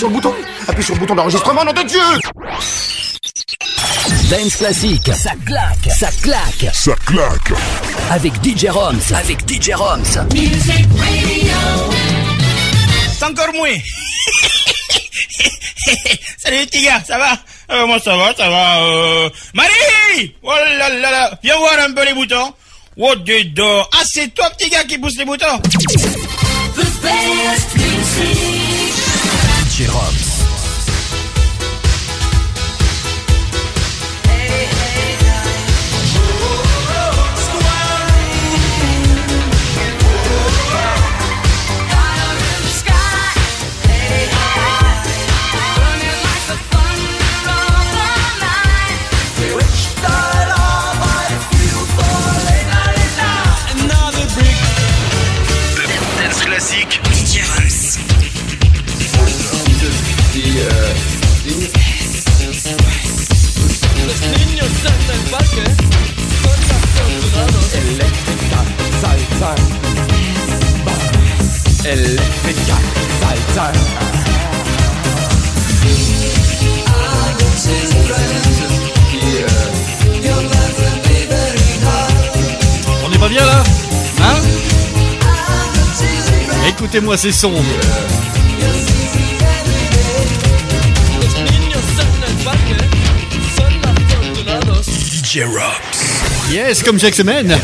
sur le bouton. Appuie sur le bouton d'enregistrement, nom de Dieu Dance classique, ça claque, ça claque, Ça claque. avec DJ Roms, avec DJ Roms. C'est encore moins. Salut les petits gars, ça va? Euh, Moi ça va, ça va. Euh... Marie Oh là là là Viens voir un peu les boutons. Oh dedans Ah c'est toi petit gars qui pousse les boutons DJ Roms. On est pas bien là Hein Écoutez-moi ces sons. Yes, comme chaque semaine.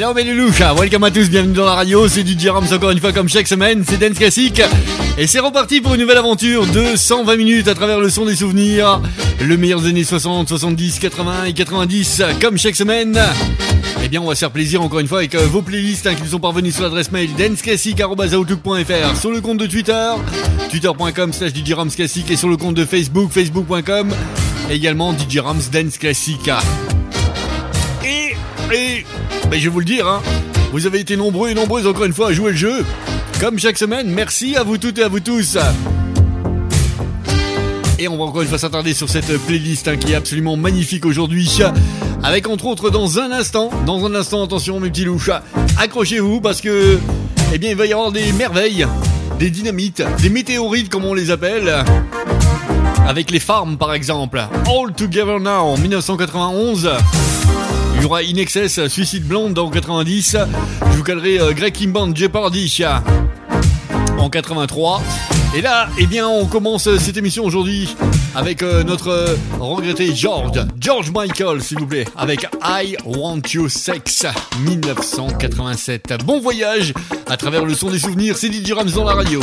Hello mes loulous, welcome à tous, bienvenue dans la radio, c'est DJ Rams encore une fois comme chaque semaine, c'est Dance Classique et c'est reparti pour une nouvelle aventure de 120 minutes à travers le son des souvenirs, le meilleur des années 60, 70, 80 et 90 comme chaque semaine. Eh bien on va se faire plaisir encore une fois avec euh, vos playlists hein, qui nous sont parvenus sur l'adresse mail danceclassique.outlook.fr sur le compte de Twitter, twitter.com slash Classique et sur le compte de Facebook, facebook.com également DJ Rams Dance Classique. Et, et, ben je vais vous le dire, hein, vous avez été nombreux et nombreuses encore une fois à jouer le jeu. Comme chaque semaine, merci à vous toutes et à vous tous. Et on va encore une fois s'attarder sur cette playlist hein, qui est absolument magnifique aujourd'hui. Avec entre autres dans un instant, dans un instant, attention mes petits louches, accrochez-vous parce que, eh bien, il va y avoir des merveilles, des dynamites, des météorites comme on les appelle. Avec les farms par exemple. All Together Now en 1991. Il y aura In Excess, Suicide Blonde en 90. Je vous calerai euh, Greg Kimband, Jeopardy en 83. Et là, eh bien, on commence cette émission aujourd'hui avec euh, notre euh, regretté George, George Michael, s'il vous plaît, avec I Want You Sex 1987. Bon voyage à travers le son des souvenirs, c'est Didier Rams dans la radio.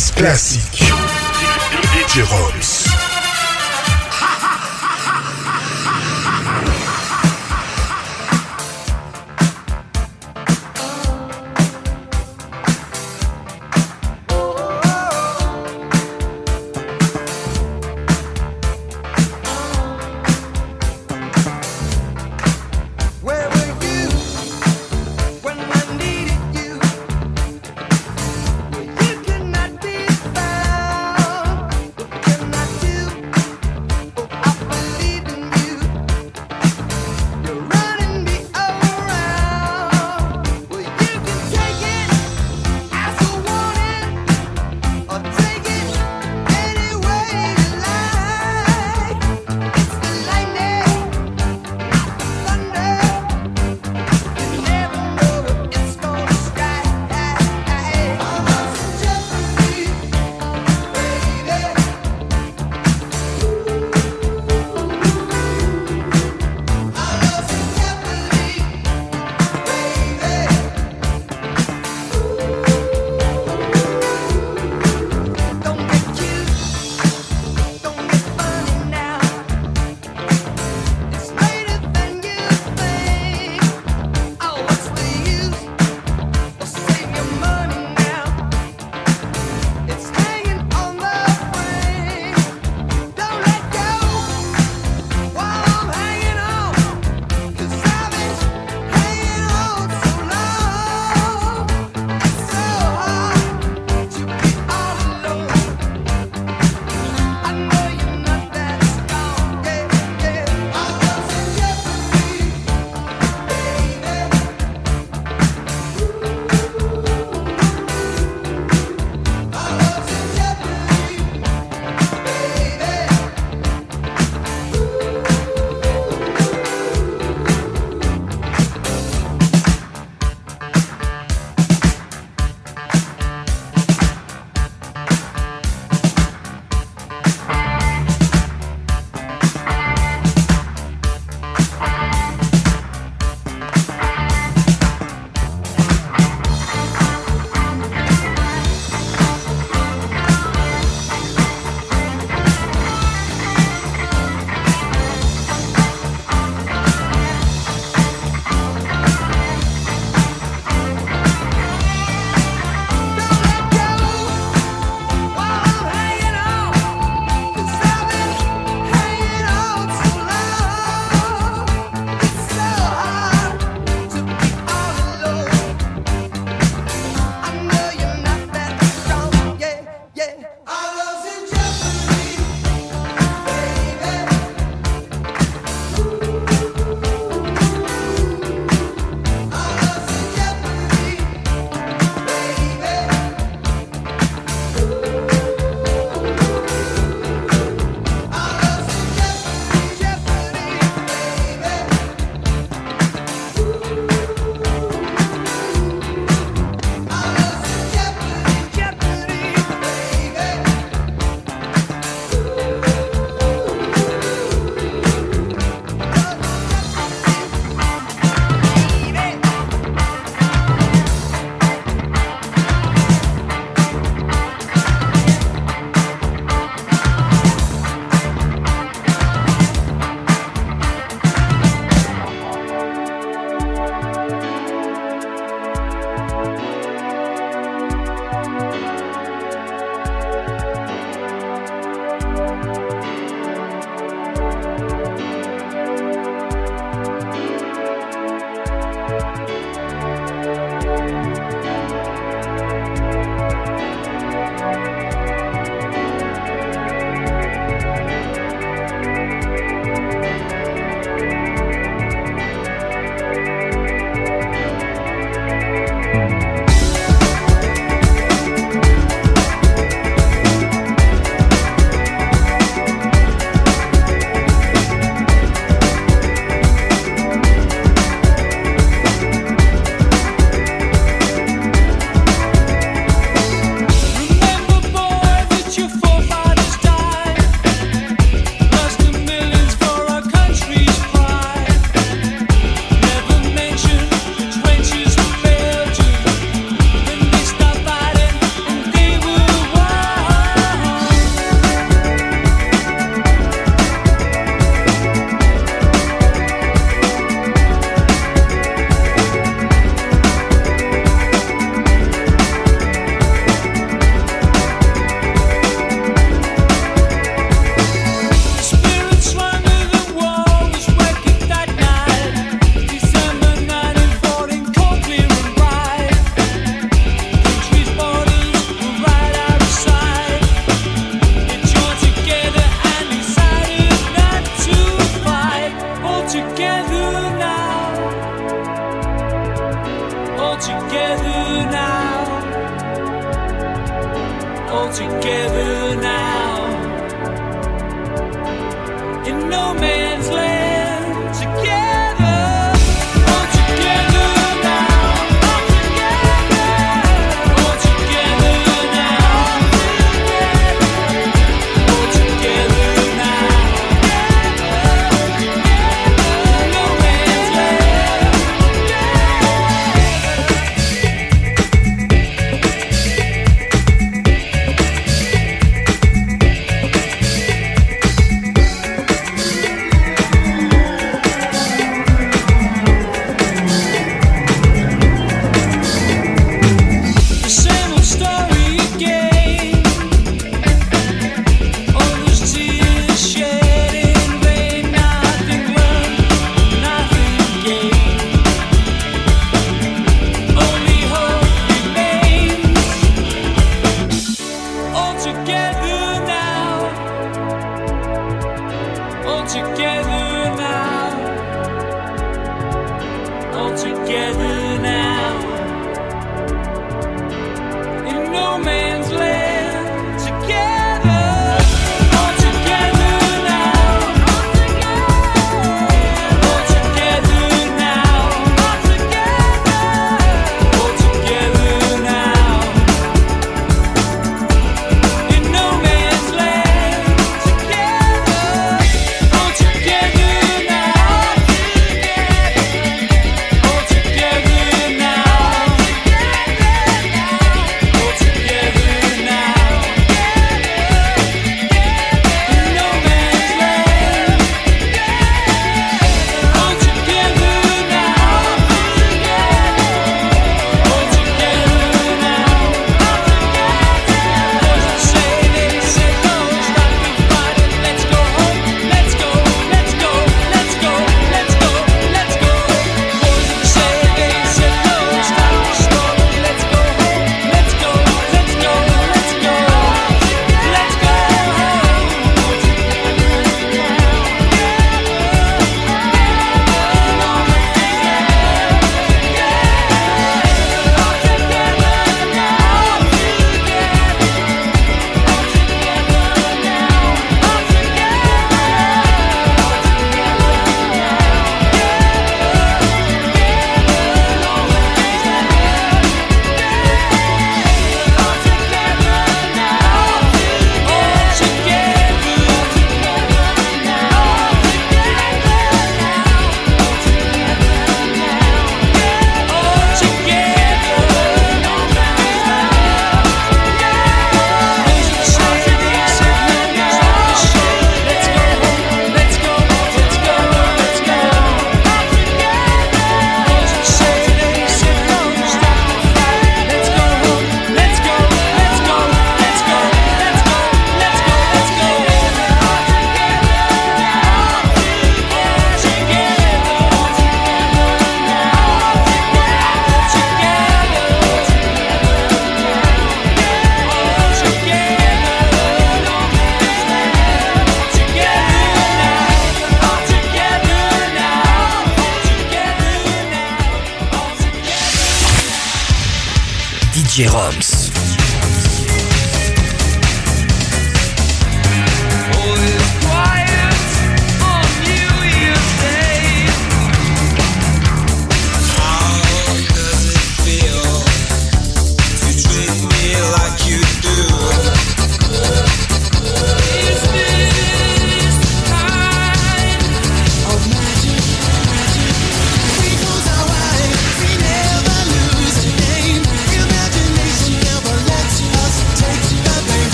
Dance classique. DJ Roms.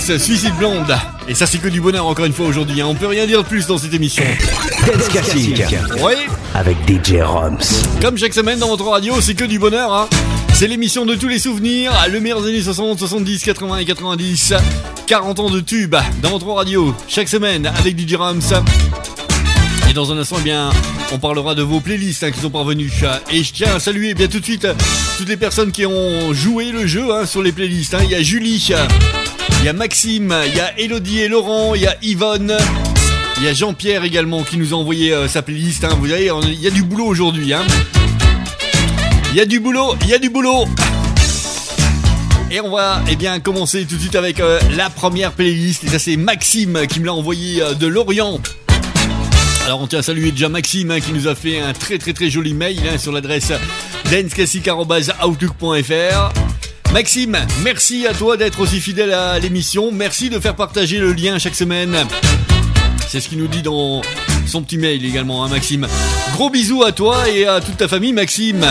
Suicide Blonde. Et ça, c'est que du bonheur encore une fois aujourd'hui. hein. On peut rien dire de plus dans cette émission. Ouais. Avec DJ Roms. Comme chaque semaine dans votre radio, c'est que du bonheur. Hein. C'est l'émission de tous les souvenirs, le meilleur des années 60, 70, 80 et 90. 40 ans de tubes dans votre radio, chaque semaine avec DJ Rams. Et dans un instant, eh bien, on parlera de vos playlists hein, qui sont parvenues. Et je tiens à saluer eh bien tout de suite toutes les personnes qui ont joué le jeu hein, sur les playlists. hein. Il y a Julie, il y a Maxime, il y a Elodie et Laurent, il y a Yvonne. Il y a Jean-Pierre également qui nous a envoyé euh, sa playlist. hein. Vous voyez, il y a du boulot aujourd'hui. Hein. Il y a du boulot, il y a du boulot. Et on va eh bien commencer tout de suite avec euh, la première playlist. Et ça c'est Maxime qui me l'a envoyé euh, de Lorient. Alors on tient à saluer déjà Maxime hein, qui nous a fait un très très très joli mail sur l'adresse danceclassic.outlook.fr Maxime, merci à toi d'être aussi fidèle à l'émission. Merci de faire partager le lien chaque semaine. C'est ce qu'il nous dit dans son petit mail également, hein, Maxime. Gros bisous à toi et à toute ta famille, Maxime.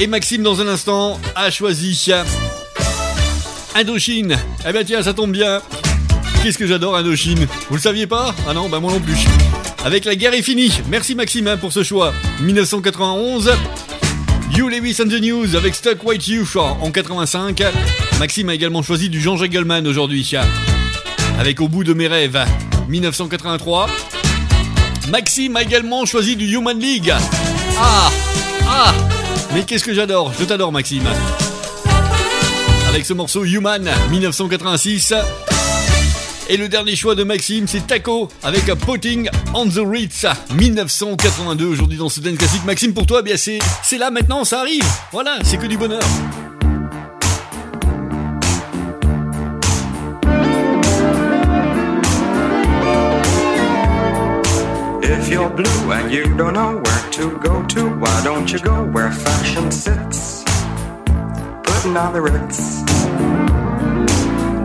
Et Maxime, dans un instant, a choisi Indochine. Eh ben tiens, ça tombe bien. Qu'est-ce que j'adore Indochine Vous le saviez pas? Ah non, bah moi non plus. Avec la guerre est finie. Merci Maxime hein, pour ce choix. 1991. You Lewis and the News avec Stuck White You en 85. Maxime a également choisi du Jean-Jacques aujourd'hui. Avec Au bout de mes rêves. 1983. Maxime a également choisi du Human League. Ah Ah Mais qu'est-ce que j'adore Je t'adore Maxime. Avec ce morceau Human 1986. Et le dernier choix de Maxime, c'est Taco avec un Potting on the Ritz 1982 aujourd'hui dans ce Den Classique. Maxime, pour toi, eh bien c'est, c'est là maintenant, ça arrive. Voilà, c'est que du bonheur. If you're blue and you don't know where to go to, why don't you go where fashion sits? Putting on the Ritz.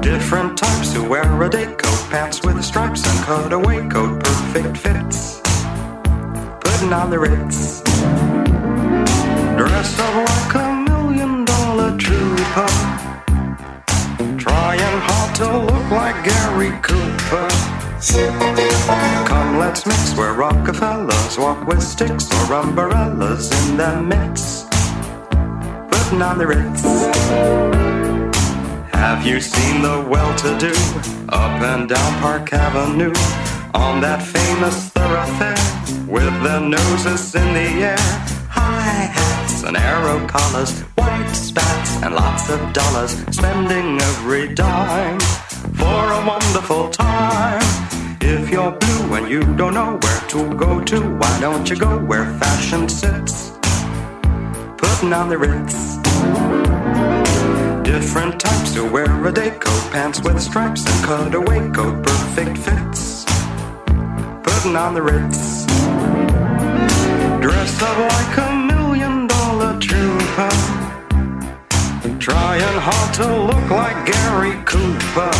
Different types who wear a day coat, pants with stripes and cutaway coat, perfect fits. Putting on the ritz. Dressed up like a million dollar trooper. Trying hard to look like Gary Cooper. Come, let's mix where Rockefellers walk with sticks or umbrellas in their midst. Putting on the ritz. Have you seen the well-to-do up and down Park Avenue on that famous thoroughfare with their noses in the air? High hats and arrow collars, white spats and lots of dollars, spending every dime for a wonderful time. If you're blue and you don't know where to go to, why don't you go where fashion sits? Putting on the ritz. Different types who wear a day coat, pants with stripes and cutaway coat, perfect fits. Putting on the ritz. Dressed up like a million dollar trooper. Trying hard to look like Gary Cooper.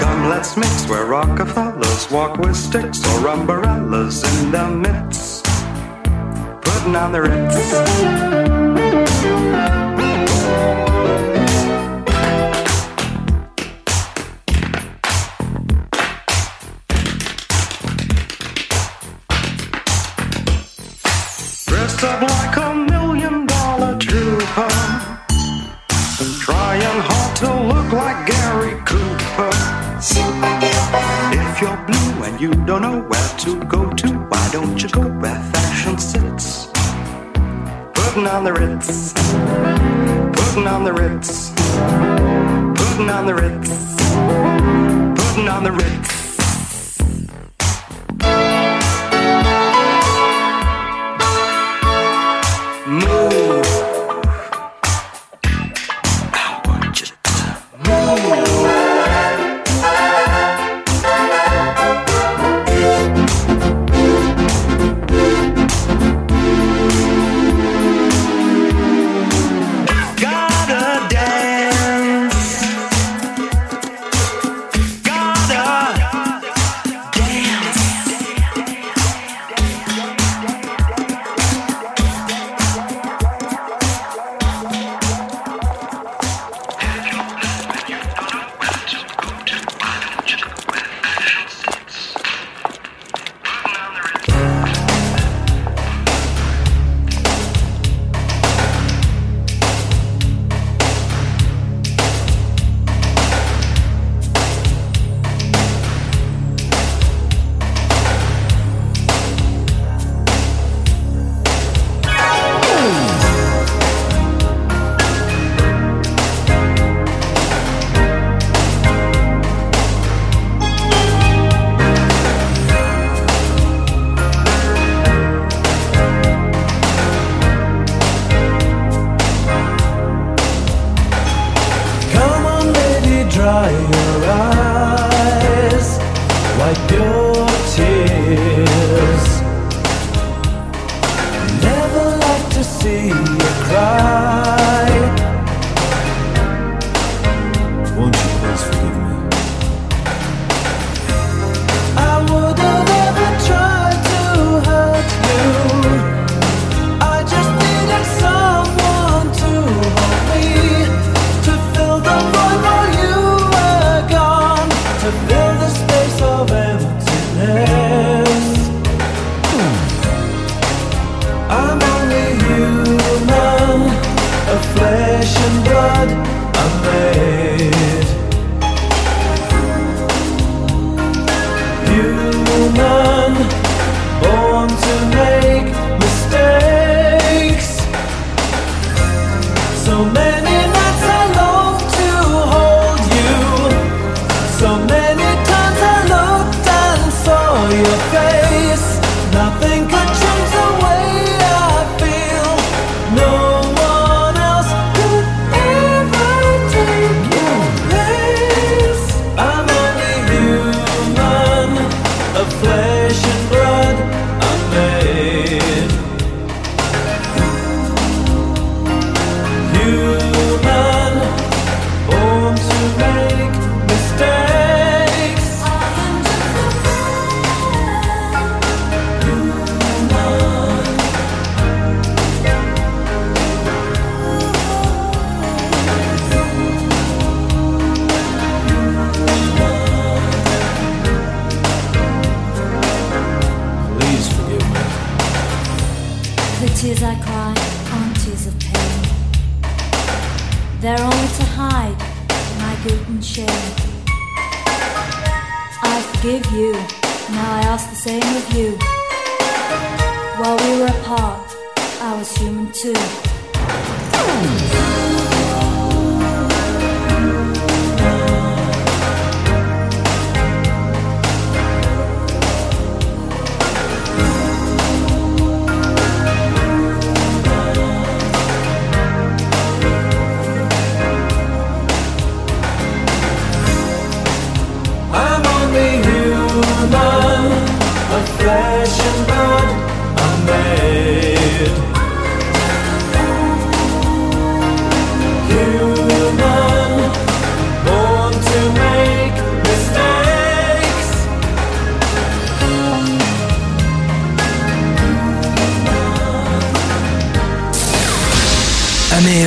Come, let's mix where Rockefellers walk with sticks or umbrellas in their midst. Putting on the ritz. Dressed up like a million dollar trooper. Trying hard to look like Gary Cooper. If you're blue and you don't know where to go to, why don't you go where fashion sits? Putting on the Ritz. Putting on the Ritz. Putting on the Ritz. Putting on the Ritz.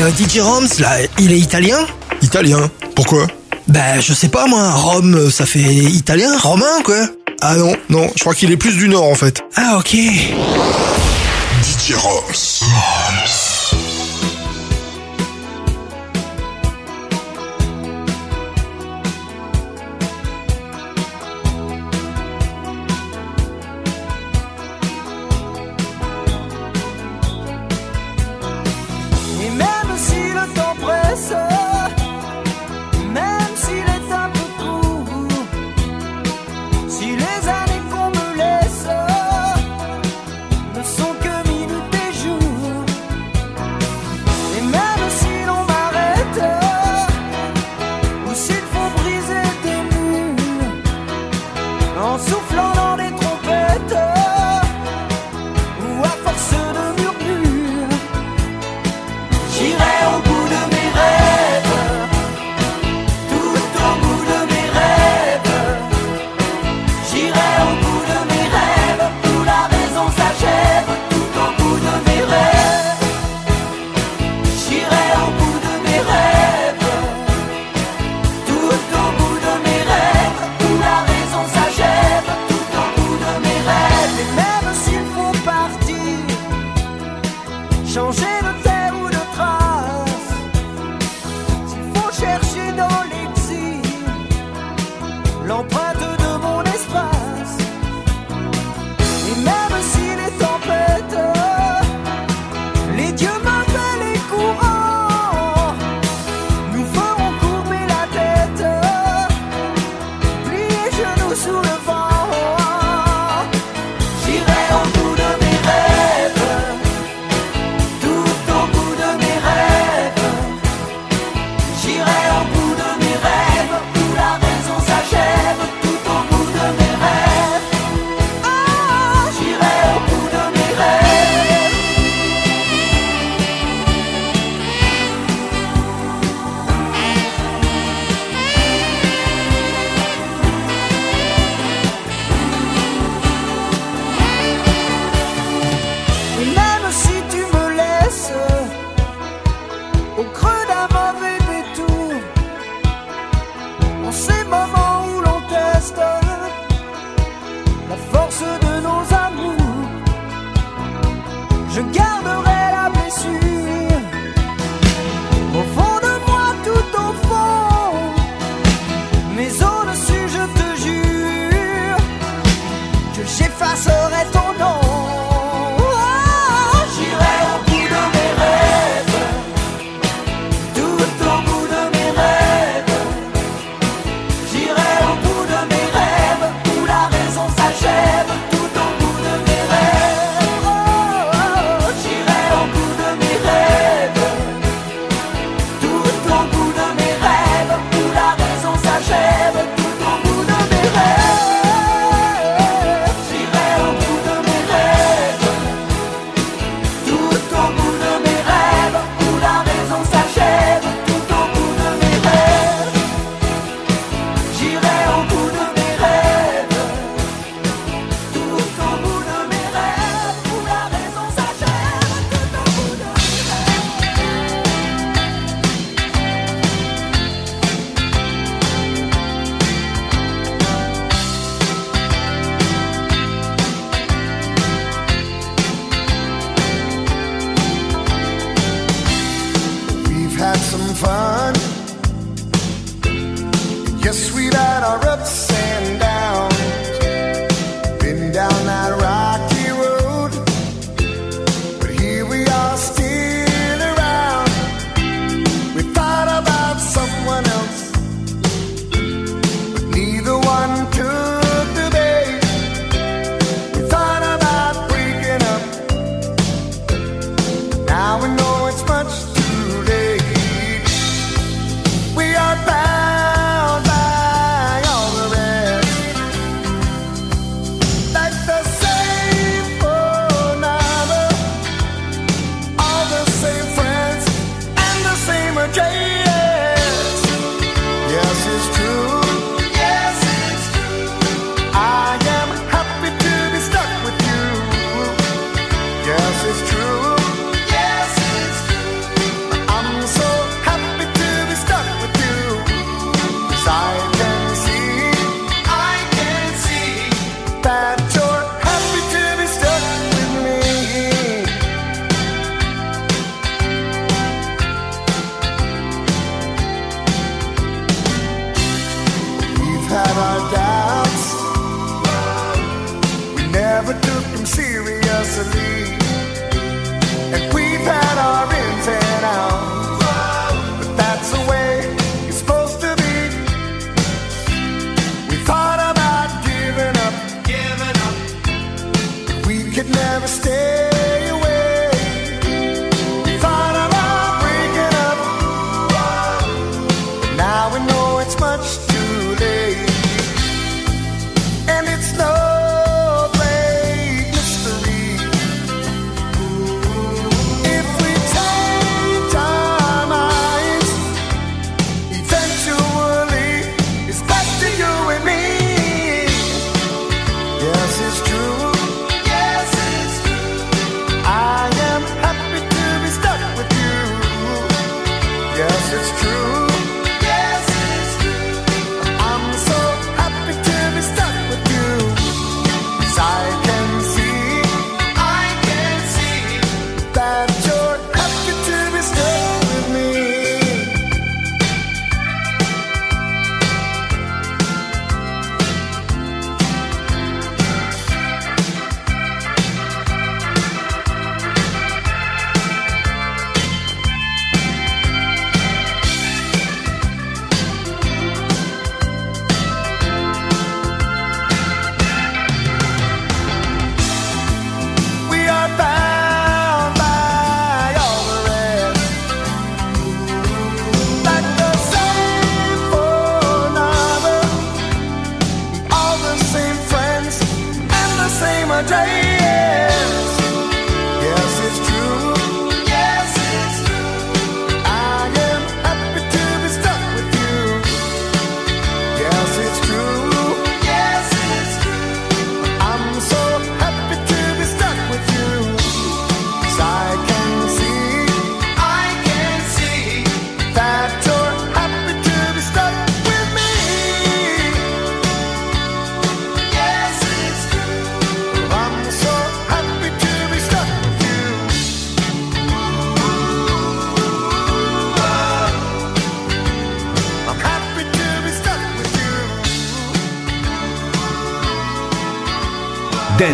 Euh, DJ Roms, là, il est italien Italien Pourquoi? Bah, je sais pas, moi. Rome, euh, ça fait italien, romain, quoi. Ah non, non, je crois qu'il est plus du nord, en fait. Ah, ok. DJ Roms.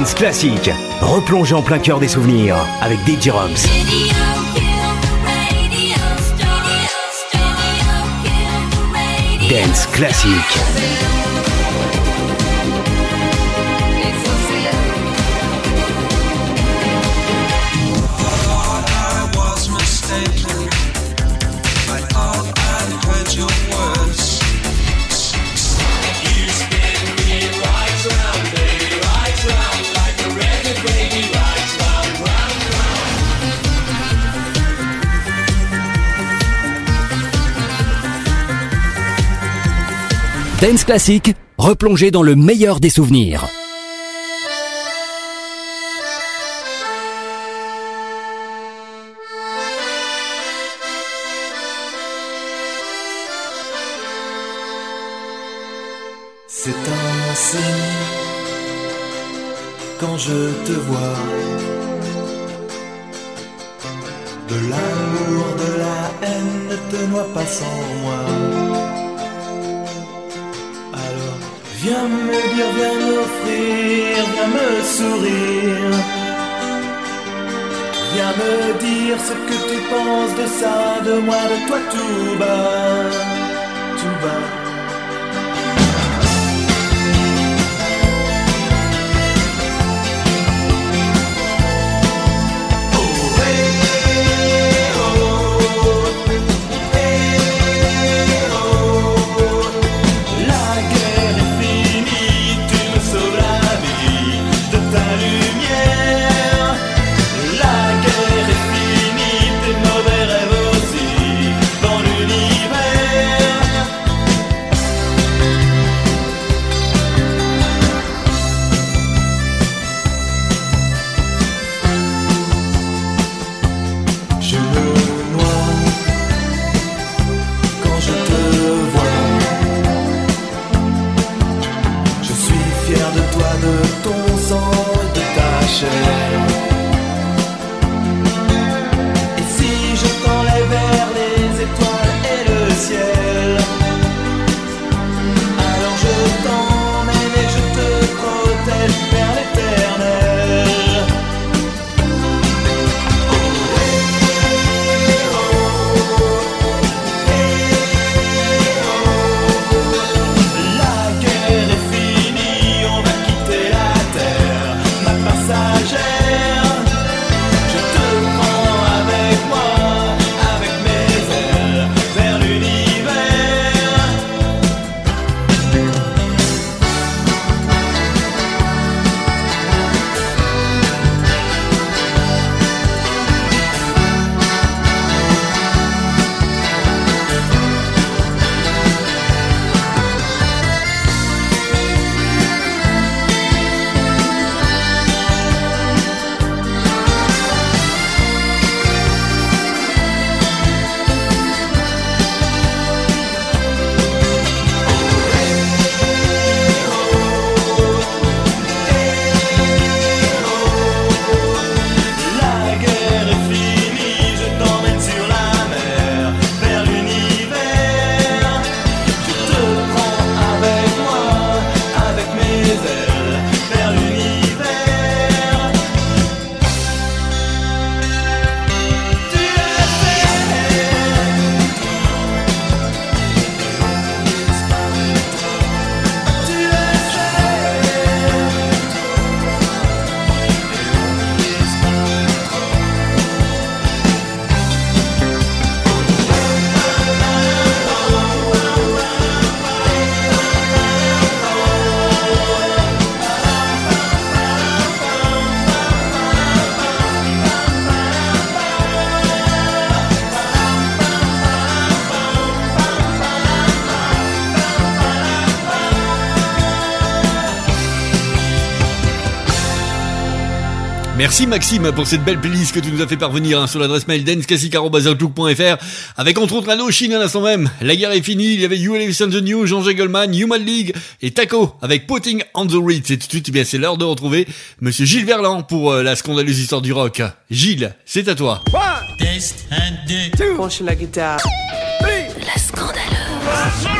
Dance classiques. Replongez en plein cœur des souvenirs avec DJ Roms. Dance classique. Dance Classic, replongez dans le meilleur des souvenirs. C'est un signe quand je te vois. Moi de toi tout bas. Merci Maxime pour cette belle playlist que tu nous as fait parvenir hein, sur l'adresse mail danceclassic.outlook.fr avec entre autres Indochine à l'instant même. La guerre est finie, il y avait You Listen the New, Jean Goldman, Human League et Taco avec Putting on the Reeds. Et tout de suite, eh bien, c'est l'heure de retrouver Monsieur Gilles Verland pour euh, la scandaleuse histoire du rock. Gilles, c'est à toi. Test and deux. La guitare. La scandaleuse.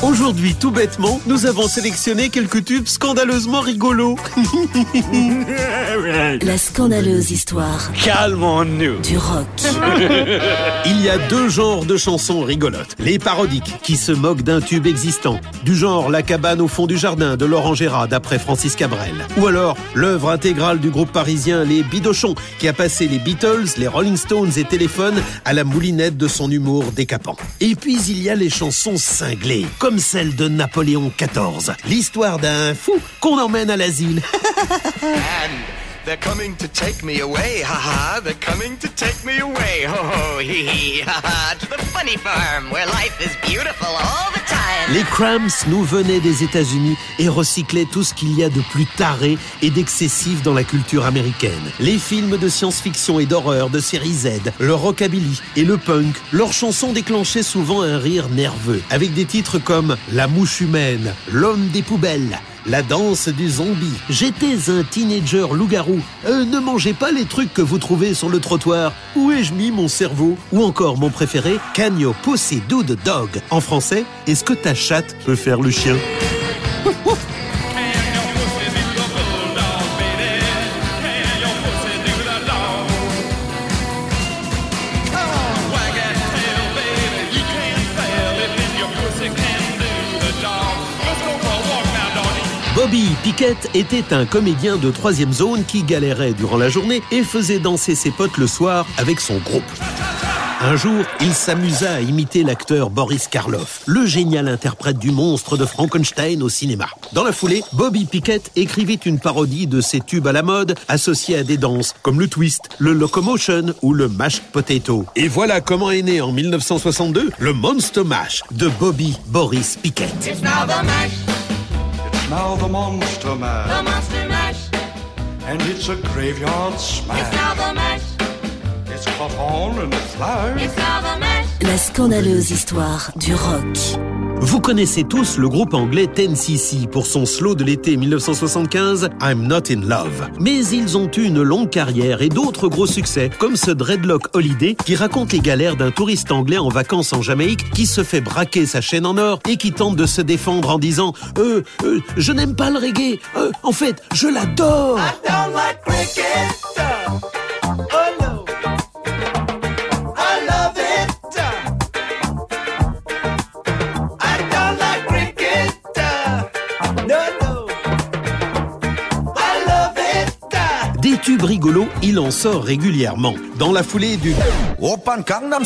Aujourd'hui, tout bêtement, nous avons sélectionné quelques tubes scandaleusement rigolos. La scandaleuse histoire Calmons-nous. du rock. Il y a deux genres de chansons rigolotes. Les parodiques, qui se moquent d'un tube existant. Du genre La cabane au fond du jardin de Laurent Gérard d'après Francis Cabrel. Ou alors l'œuvre intégrale du groupe parisien Les Bidochons, qui a passé les Beatles, les Rolling Stones et Téléphone à la moulinette de son humour décapant. Et puis il y a les chansons cinglées, comme celle de Napoléon XIV. L'histoire d'un fou qu'on emmène à l'asile. They're coming to take me away, ha ha. They're coming to take me away, ho ho, hee hee, ha ha. To the funny farm where life is beautiful all the time. Les Cramps nous venaient des États-Unis et recyclaient tout ce qu'il y a de plus taré et d'excessif dans la culture américaine. Les films de science-fiction et d'horreur de série Z, le rockabilly et le punk, leurs chansons déclenchaient souvent un rire nerveux, avec des titres comme La mouche humaine, L'homme des poubelles. La danse du zombie. J'étais un teenager loup-garou. Euh, ne mangez pas les trucs que vous trouvez sur le trottoir. Où ai-je mis mon cerveau? Ou encore mon préféré, Can your pussy do the dog En français, est-ce que ta chatte peut faire le chien? Bobby Pickett était un comédien de troisième zone qui galérait durant la journée et faisait danser ses potes le soir avec son groupe. Un jour, il s'amusa à imiter l'acteur Boris Karloff, le génial interprète du monstre de Frankenstein au cinéma. Dans la foulée, Bobby Pickett écrivit une parodie de ces tubes à la mode associés à des danses comme le twist, le locomotion ou le mashed potato. Et voilà comment est né en 1962 le Monster Mash de Bobby Boris Pickett. It's now the mash, Now the monster the mash, monster mash. and it's a graveyard It's smash. now the mash, It's caught on in a flash. it's now the mash. La scandaleuse histoire du rock. Vous connaissez tous le groupe anglais 10cc pour son slow de l'été 1975 I'm Not in Love. Mais ils ont eu une longue carrière et d'autres gros succès comme ce Dreadlock Holiday qui raconte les galères d'un touriste anglais en vacances en Jamaïque qui se fait braquer sa chaîne en or et qui tente de se défendre en disant euh, euh, je n'aime pas le reggae, Euh, en fait je l'adore. Tubes rigolos, il en sort régulièrement. Dans la foulée du Open Gangnam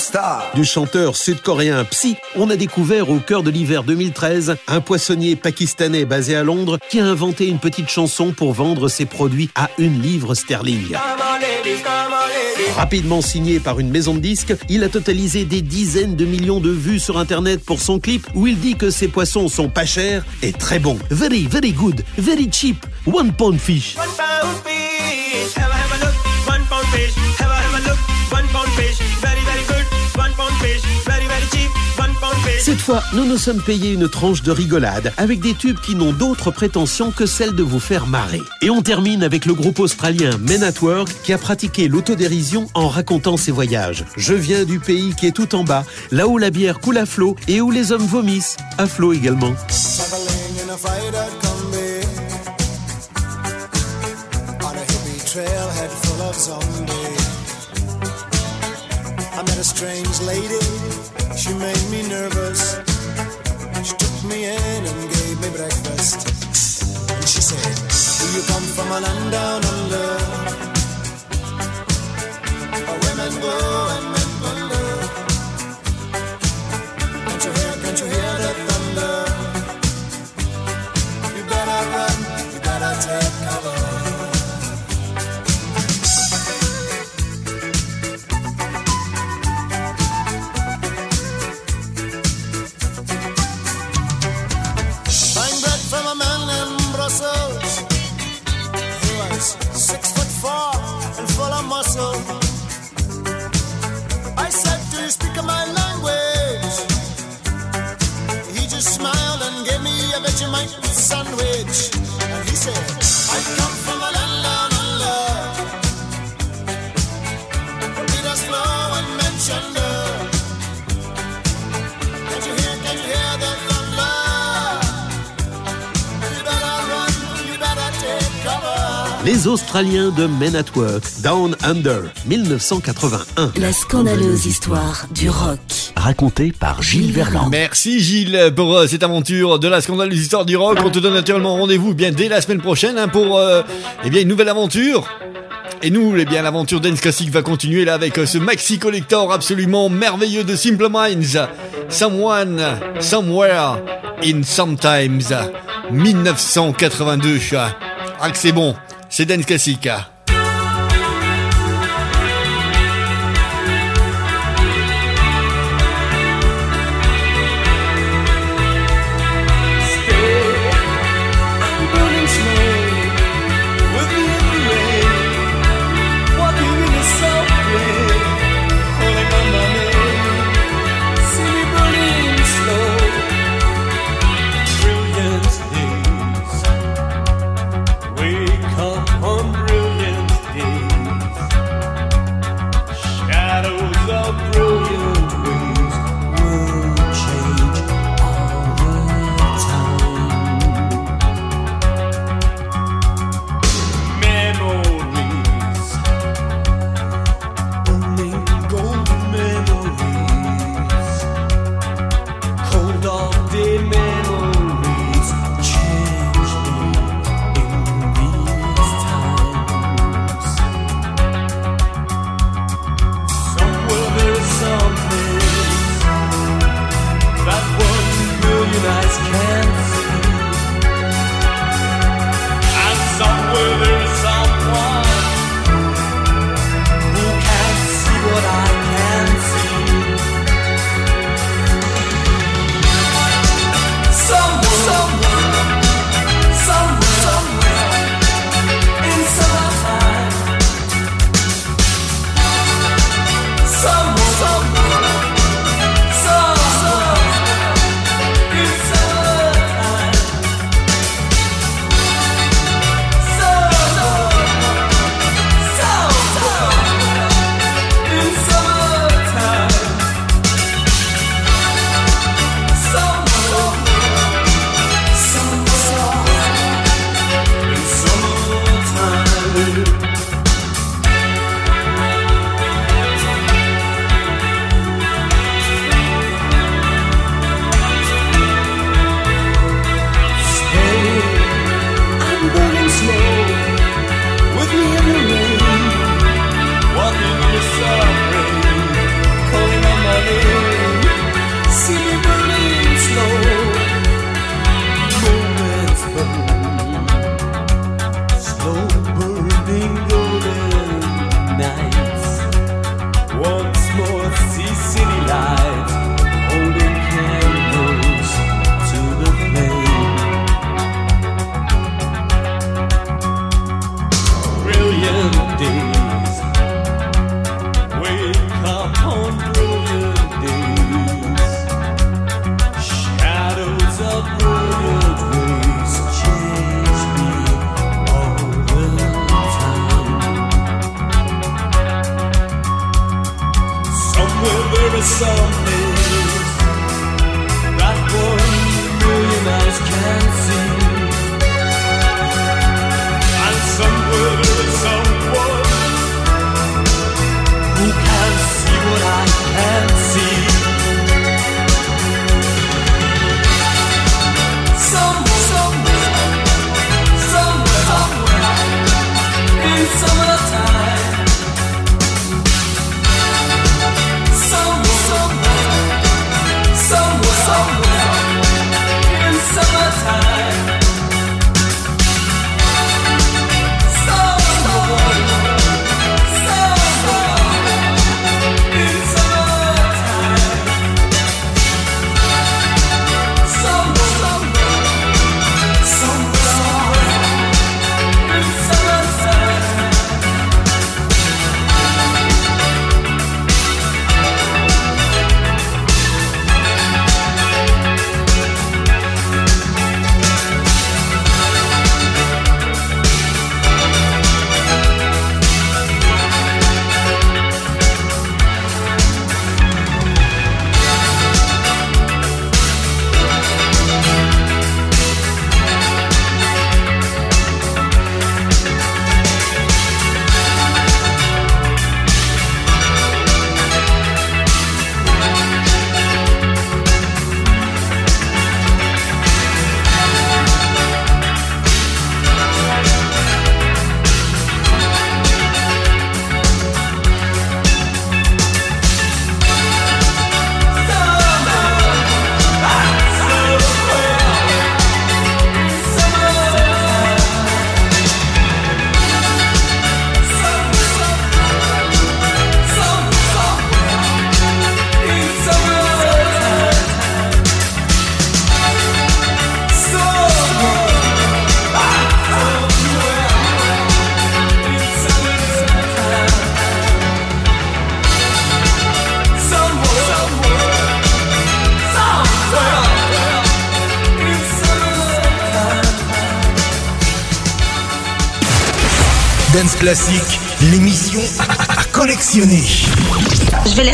du chanteur sud-coréen Psy, on a découvert au cœur de l'hiver 2013 un poissonnier pakistanais basé à Londres qui a inventé une petite chanson pour vendre ses produits à une livre sterling. Come on, ladies, come on, ladies. Rapidement signé par une maison de disques, il a totalisé des dizaines de millions de vues sur internet pour son clip où il dit que ses poissons sont pas chers et très bons. Very, very good, very cheap, one pound fish. One pound fish. Cette fois, nous nous sommes payés une tranche de rigolade avec des tubes qui n'ont d'autre prétention que celle de vous faire marrer. Et on termine avec le groupe australien Men at Work qui a pratiqué l'autodérision en racontant ses voyages. Je viens du pays qui est tout en bas, là où la bière coule à flot et où les hommes vomissent à flot également. Breakfast. And she said, Do you come from a land down under? Me a Vegemite sandwich. And he said, I come from a land down under. The Peters flow and mentioner. Can you hear, can you hear the thunder? You better run, you better take cover. Les Australiens de Men at Work, Down Under, 1981. La scandaleuse histoire du rock. Raconté par Gilles Verland. Merci Gilles pour cette aventure de la scandaleuse histoire du rock. On te donne naturellement rendez-vous bien dès la semaine prochaine hein, pour euh, eh bien une nouvelle aventure. Et nous, eh bien l'aventure Dance Classic va continuer là avec euh, ce maxi collector absolument merveilleux de Simple Minds. Someone, Somewhere, in Sometimes, 1982. Ah que c'est bon, c'est Dance Classic.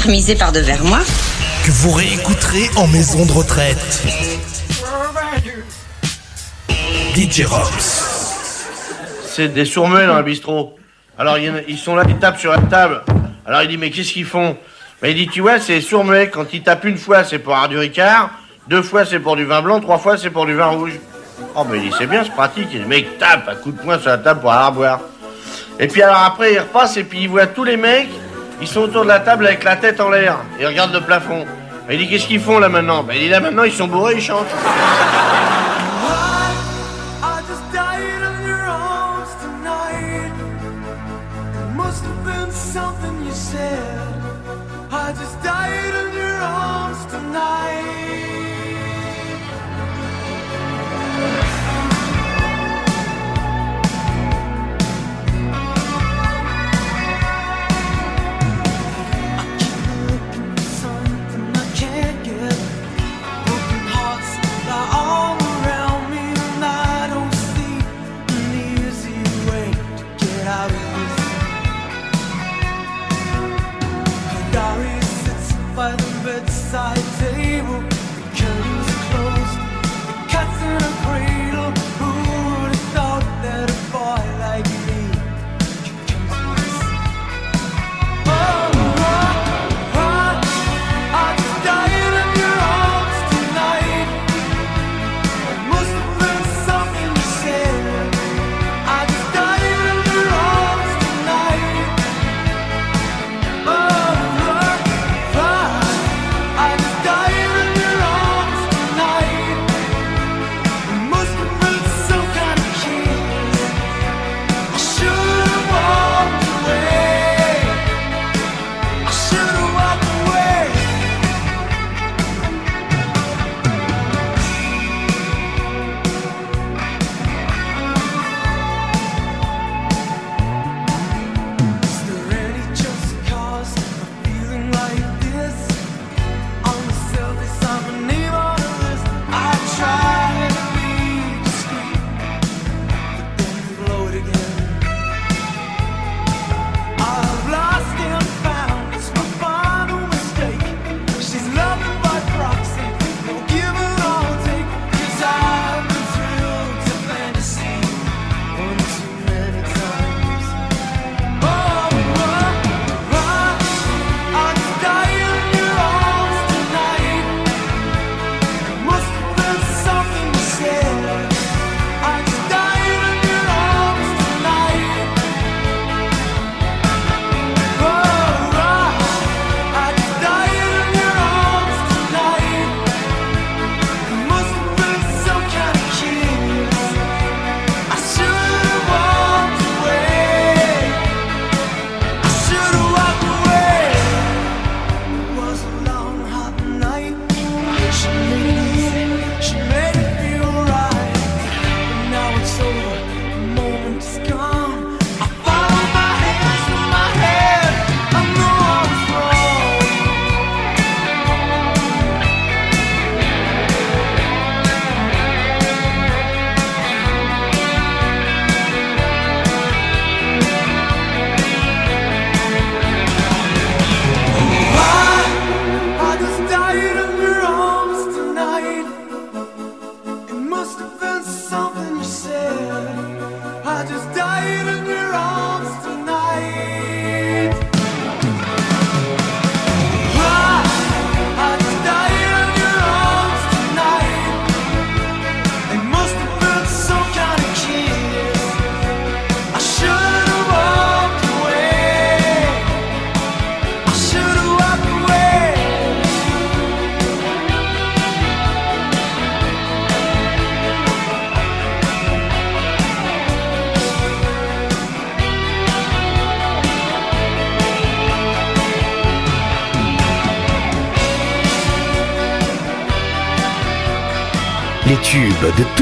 Misé par devers moi. Que vous réécouterez en maison de retraite. DJ Robs. C'est des sourmets dans un hein, bistrot. Alors ils sont là, ils tapent sur la table. Alors il dit mais qu'est-ce qu'ils font? Mais il dit tu vois c'est sourmets, quand ils tapent une fois c'est pour avoir du ricard, deux fois c'est pour du vin blanc, trois fois c'est pour du vin rouge. Oh mais il dit c'est bien c'est pratique, Et le mec tape à coups de poing sur la table pour aller boire. Et puis alors après il repasse et puis il voit tous les mecs ils sont autour de la table avec la tête en l'air. Ils regardent le plafond. Il dit Qu'est-ce qu'ils font là maintenant? Ben, Il dit Là maintenant, ils sont bourrés, ils chantent.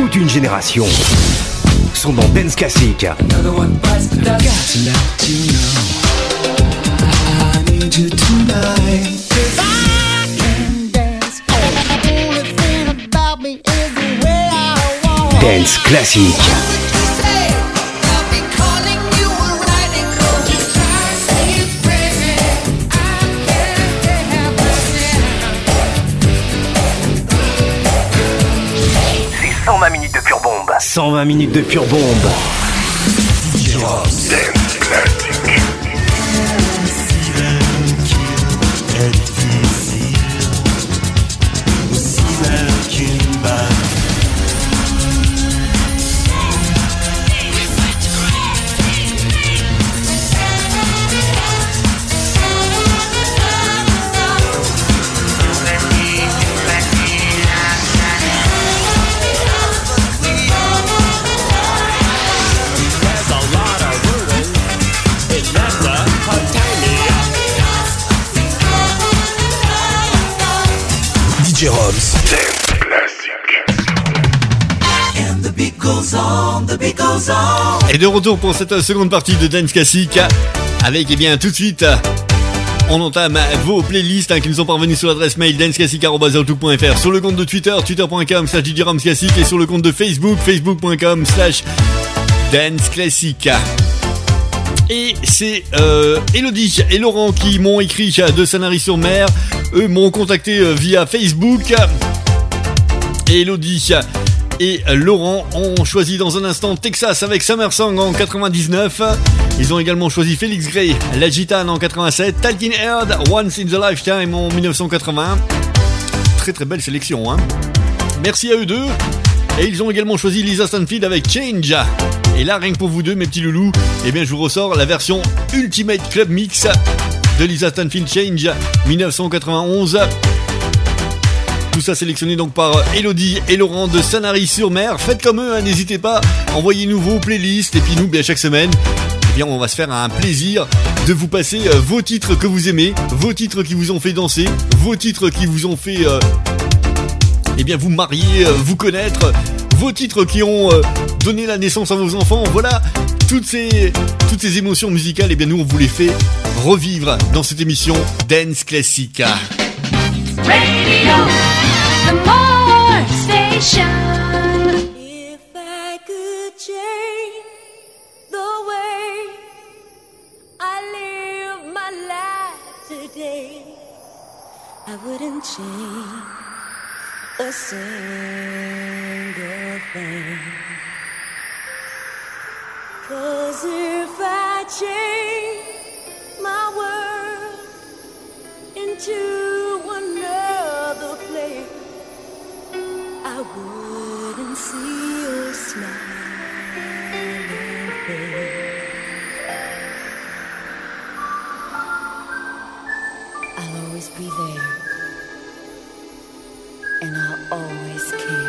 toute une génération. Sont dans Dance Classic. Dance Classic. 120 minutes de pure bombe. DJ Robs. And the goes on, the goes on. Et de retour pour cette seconde partie de Dance Classic avec eh bien tout de suite on entame vos playlists hein, qui nous sont parvenus sur l'adresse mail danceclassic.fr sur le compte de Twitter twitter.com slash et sur le compte de Facebook facebook.com slash danceclassic et c'est euh, Elodie et Laurent qui m'ont écrit de Sanary-sur-Mer. Eux m'ont contacté euh, via Facebook. Elodie et Laurent ont choisi dans un instant Texas avec Summer Song en 99. Ils ont également choisi Félix Gray, La Gitane en 87, Talking Heard, Once in the Lifetime en 1980. Très très belle sélection. Hein. Merci à eux deux. Et ils ont également choisi Lisa Stanfield avec Change. Et là, rien que pour vous deux, mes petits loulous, eh bien, je vous ressors la version Ultimate Club Mix de Lisa Stanfield Change 1991. Tout ça sélectionné donc par Elodie et Laurent de Sanary-sur-Mer. Faites comme eux, hein, n'hésitez pas, envoyez-nous vos playlists et puis nous, bien chaque semaine, eh bien, on va se faire un plaisir de vous passer euh, vos titres que vous aimez, vos titres qui vous ont fait danser, vos titres qui vous ont fait, euh, eh bien, vous marier, euh, vous connaître, vos titres qui ont euh, donné la naissance à vos enfants. Voilà, toutes ces, toutes ces émotions musicales, eh bien, nous, on vous les fait revivre dans cette émission Dance Classique. Radio, the more station. If I could change the way I live my life today, I wouldn't change a single thing. Cause if I change my world into another place, I wouldn't see your smiling face. I'll always be there, always kiss.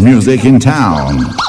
Music in town.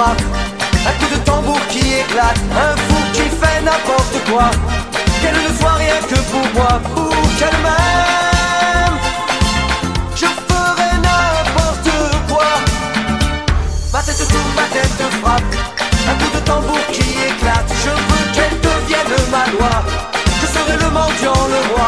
un coup de tambour qui éclate, un fou qui fait n'importe quoi, qu'elle ne soit rien que pour moi, pour qu'elle m'aime. Je ferai n'importe quoi. Ma tête tourne, ma tête frappe, un coup de tambour qui éclate, je veux qu'elle devienne ma loi. Je serai le mendiant, le roi.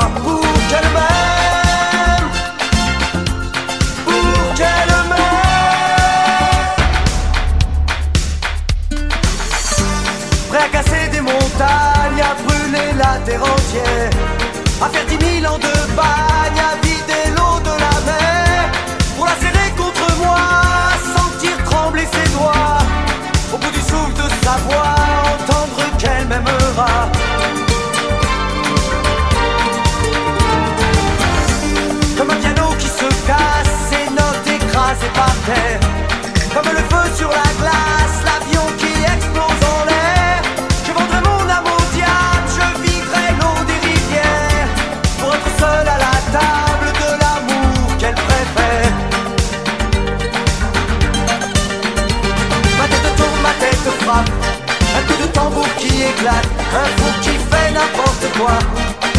un fou qui fait n'importe quoi,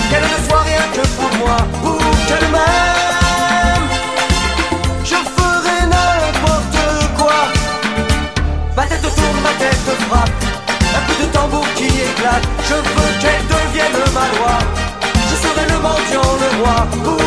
qu'elle ne soit rien que pour moi, pour qu'elle m'aime. Je ferai n'importe quoi. Ma tête tourne, ma tête frappe, un coup de tambour qui éclate. Je veux qu'elle devienne ma loi. Je serai le mendiant, le roi.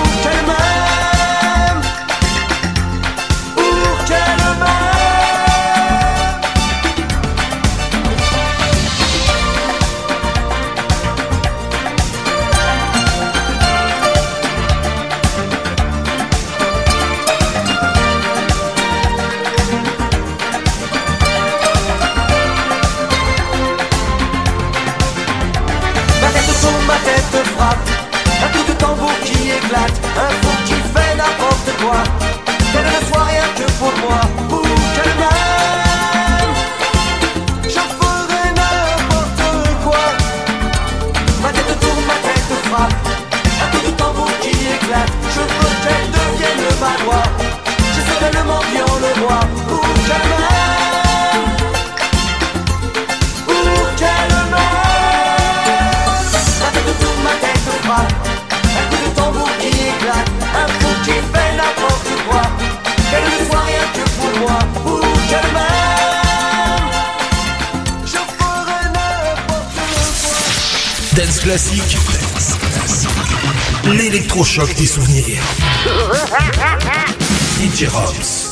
électrochoc des souvenirs. DJ Robs.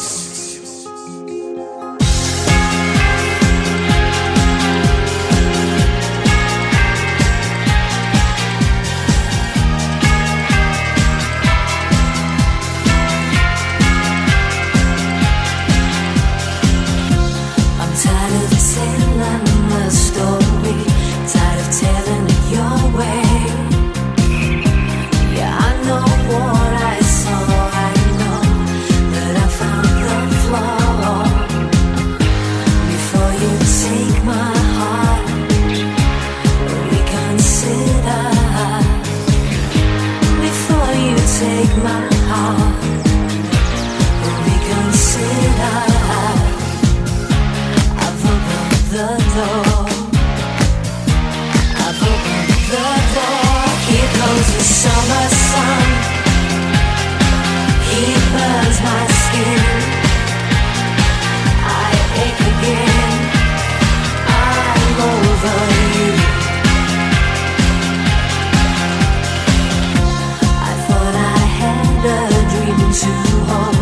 the door. I've opened the door. The summer sun. He burns my skin. I ache again. I'm over you. I thought I had a dream to hold.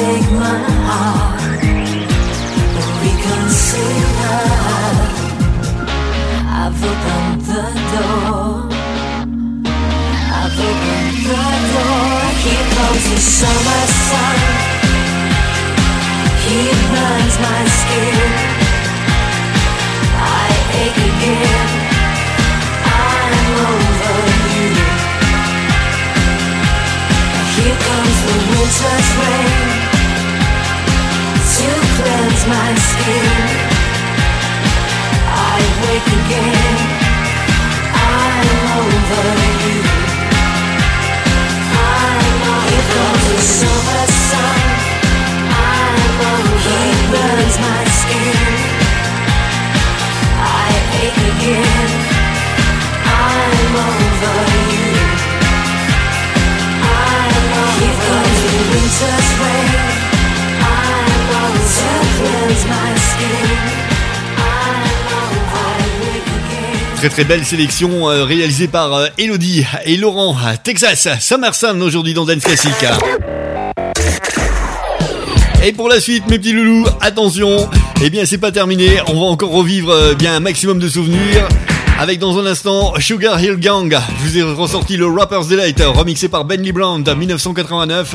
take my heart, reconsider. I've opened the door. I've opened the door. Here comes the summer sun. He burns my skin. I ache again. I'm over you. Here comes the winter's rain cleanse my skin. I wake again. I'm over you. I'm over the silver sun. I'm over He burns my skin. I ache again. I'm over you. I'm over Here comes the winter's rain. Très très belle sélection euh, réalisée par euh, Elodie et Laurent. Texas, Summer Sun aujourd'hui dans Dance Classic. Et pour la suite, mes petits loulous, attention, eh bien c'est pas terminé, on va encore revivre euh, bien un maximum de souvenirs. Avec dans un instant Sugar Hill Gang, je vous ai ressorti le Rapper's Delight, remixé par Benny Brown en 1989.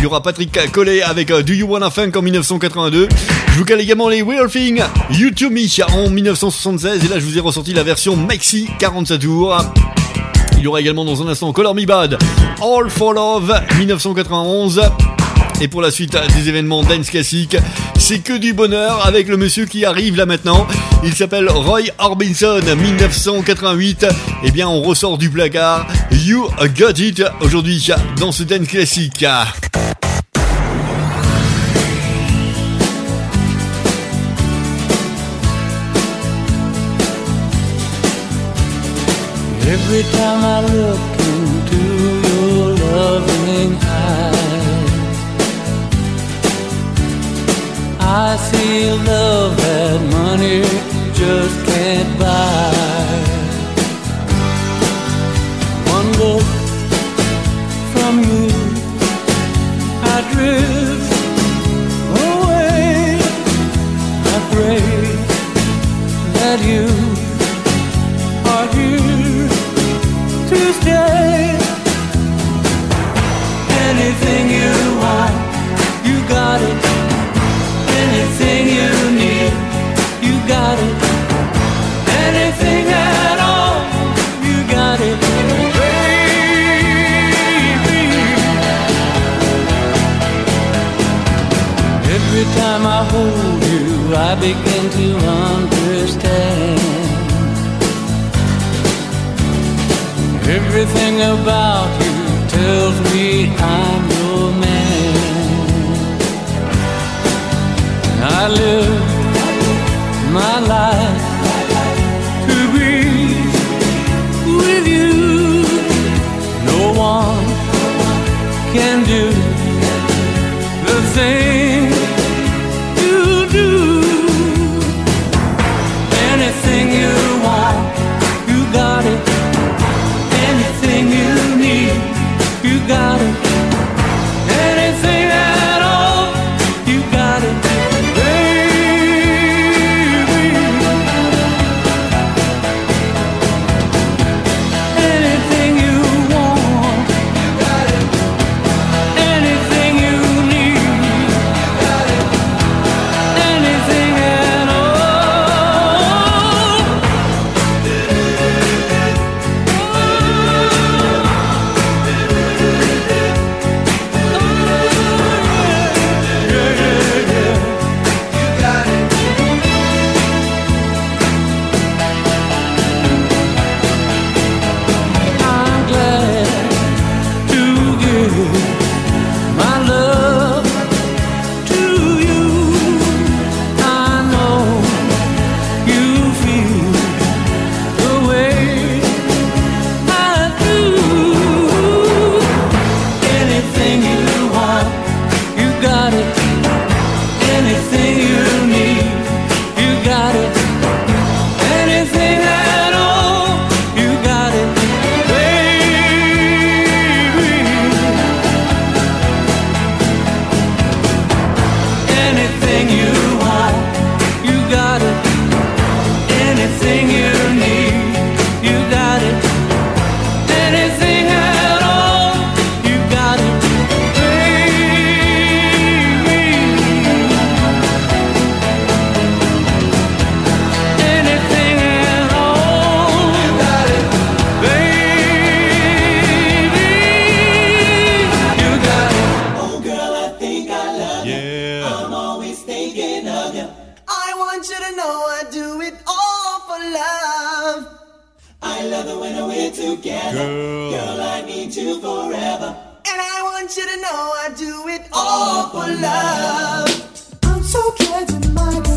Il y aura Patrick Collet avec euh, Do You Wanna Funk en 1982. Je vous cale également les Weird Thing, You To Me en 1976. Et là je vous ai ressorti la version Maxi 47 tours. Il y aura également dans un instant Color Me Bad, All For Love 1991. Et pour la suite des événements dance classique, c'est que du bonheur avec le monsieur qui arrive là maintenant. Il s'appelle Roy Orbison, 1988. Eh bien, on ressort du placard. You got it aujourd'hui dans ce dance classique. Every time I look into your loving eyes, I see love that money just can't buy. One look from you, I drift away. I pray that you about love it when we're together. Girl. Girl, I need you forever. And I want you to know I do it all for love. I'm so glad my might.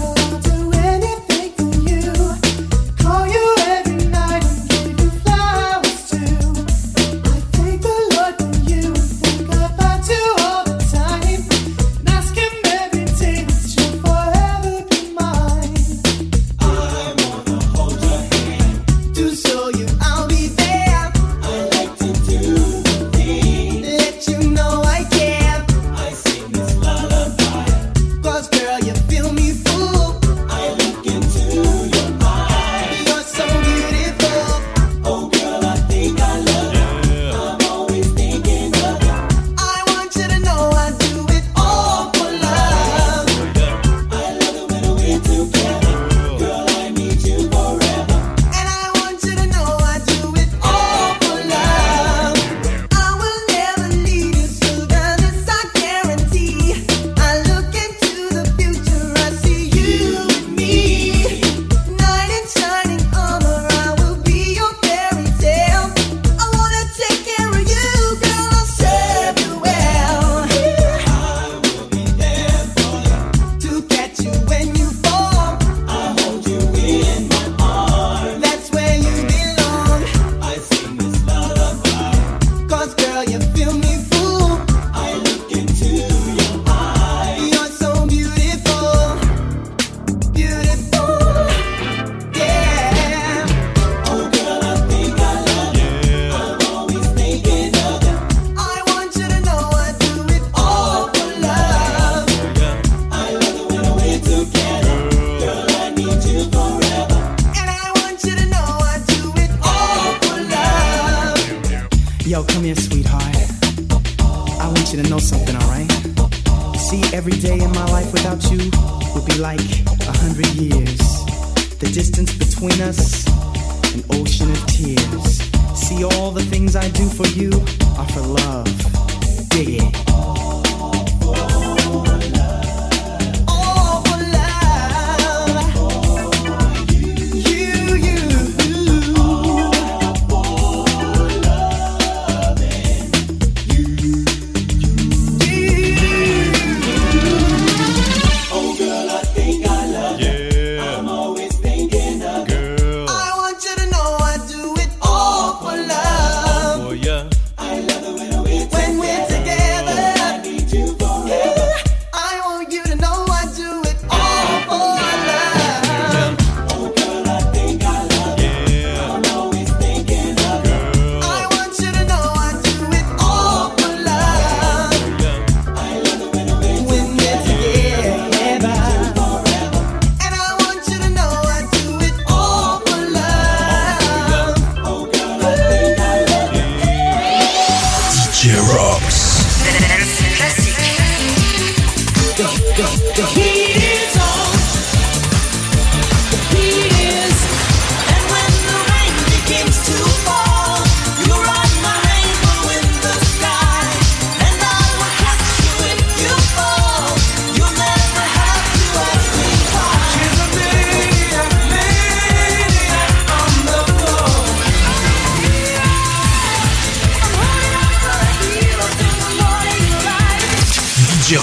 DJ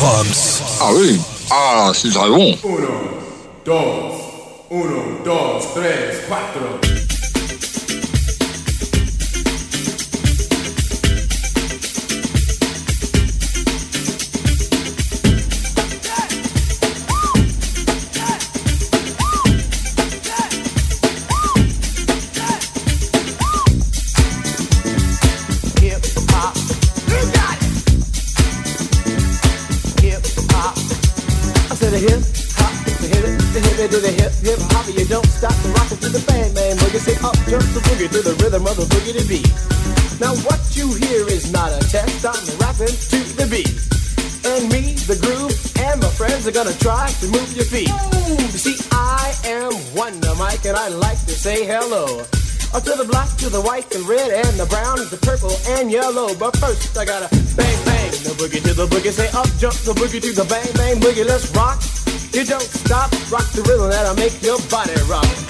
Ah oui, ah c'est très bon. 1, 2, 1, 2, 3, 4. gonna try to move your feet. You see, I am Wonder Mike, and I like to say hello. Up to the black, to the white, the red, and the brown, the purple, and yellow. But first, I gotta bang, bang, the boogie to the boogie. Say up, jump the boogie to the bang, bang, boogie. Let's rock. You don't stop, rock the rhythm that'll make your body rock.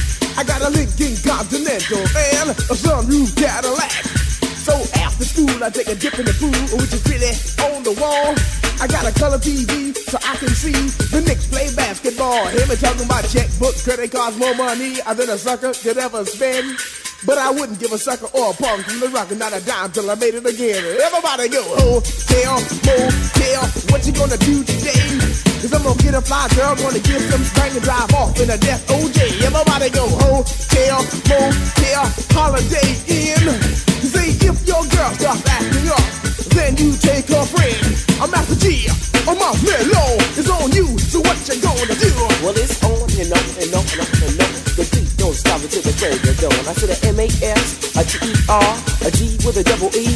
I got a Lincoln Continental and a sunroof Cadillac. So after school, I take a dip in the pool, which is really on the wall. I got a color TV so I can see the Knicks play basketball. Him and talking about checkbook, credit cards, more money than a sucker could ever spend. But I wouldn't give a sucker or a punk from the rock and not a dime till I made it again. Everybody go, hotel, motel, what you gonna do today? Cause I'm gonna get a fly girl, gonna get some spring and drive off in a death OJ. Everybody go, hotel, motel, holiday in. See, if your girl starts acting up, then you take her friend. I'm Master G, oh, I'm off Mellow, it's on you, so what you gonna do? Well, it's on and on and on and on and on. Don't stop until the break of dawn. I said a M-A-S, a T-E-R, a G with a double E.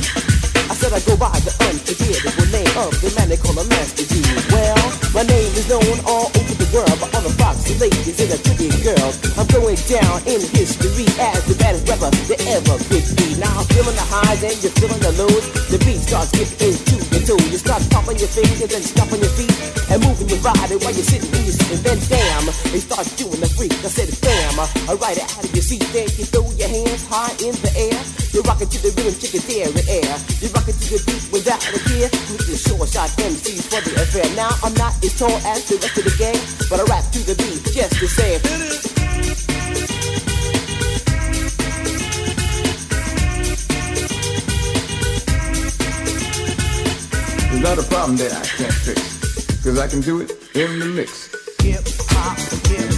I said I go by the unforgettable name of the man they call a Master G. Well, my name is known all over the world by all the foxy ladies and the pretty girls. I'm going down in history as the baddest rapper there ever could be. Now I'm feeling the highs and you're feeling the lows. The beat starts getting into your. You start popping your fingers and stomping your feet and moving your body while you're sitting when you're sitting. Then damn, they start doing the freak. I said bam, uh, alright out of your seat. Then you throw your hands high in the air. You're rocking to the rhythm, chicken dairy air. You're rocking to the beat without a care. With the short shot MCs for the affair. Now I'm not as tall as the rest of the gang, but I rap to the beat just the same. It's not a problem that I can't fix. Cause I can do it in the mix. Hip hop. Hip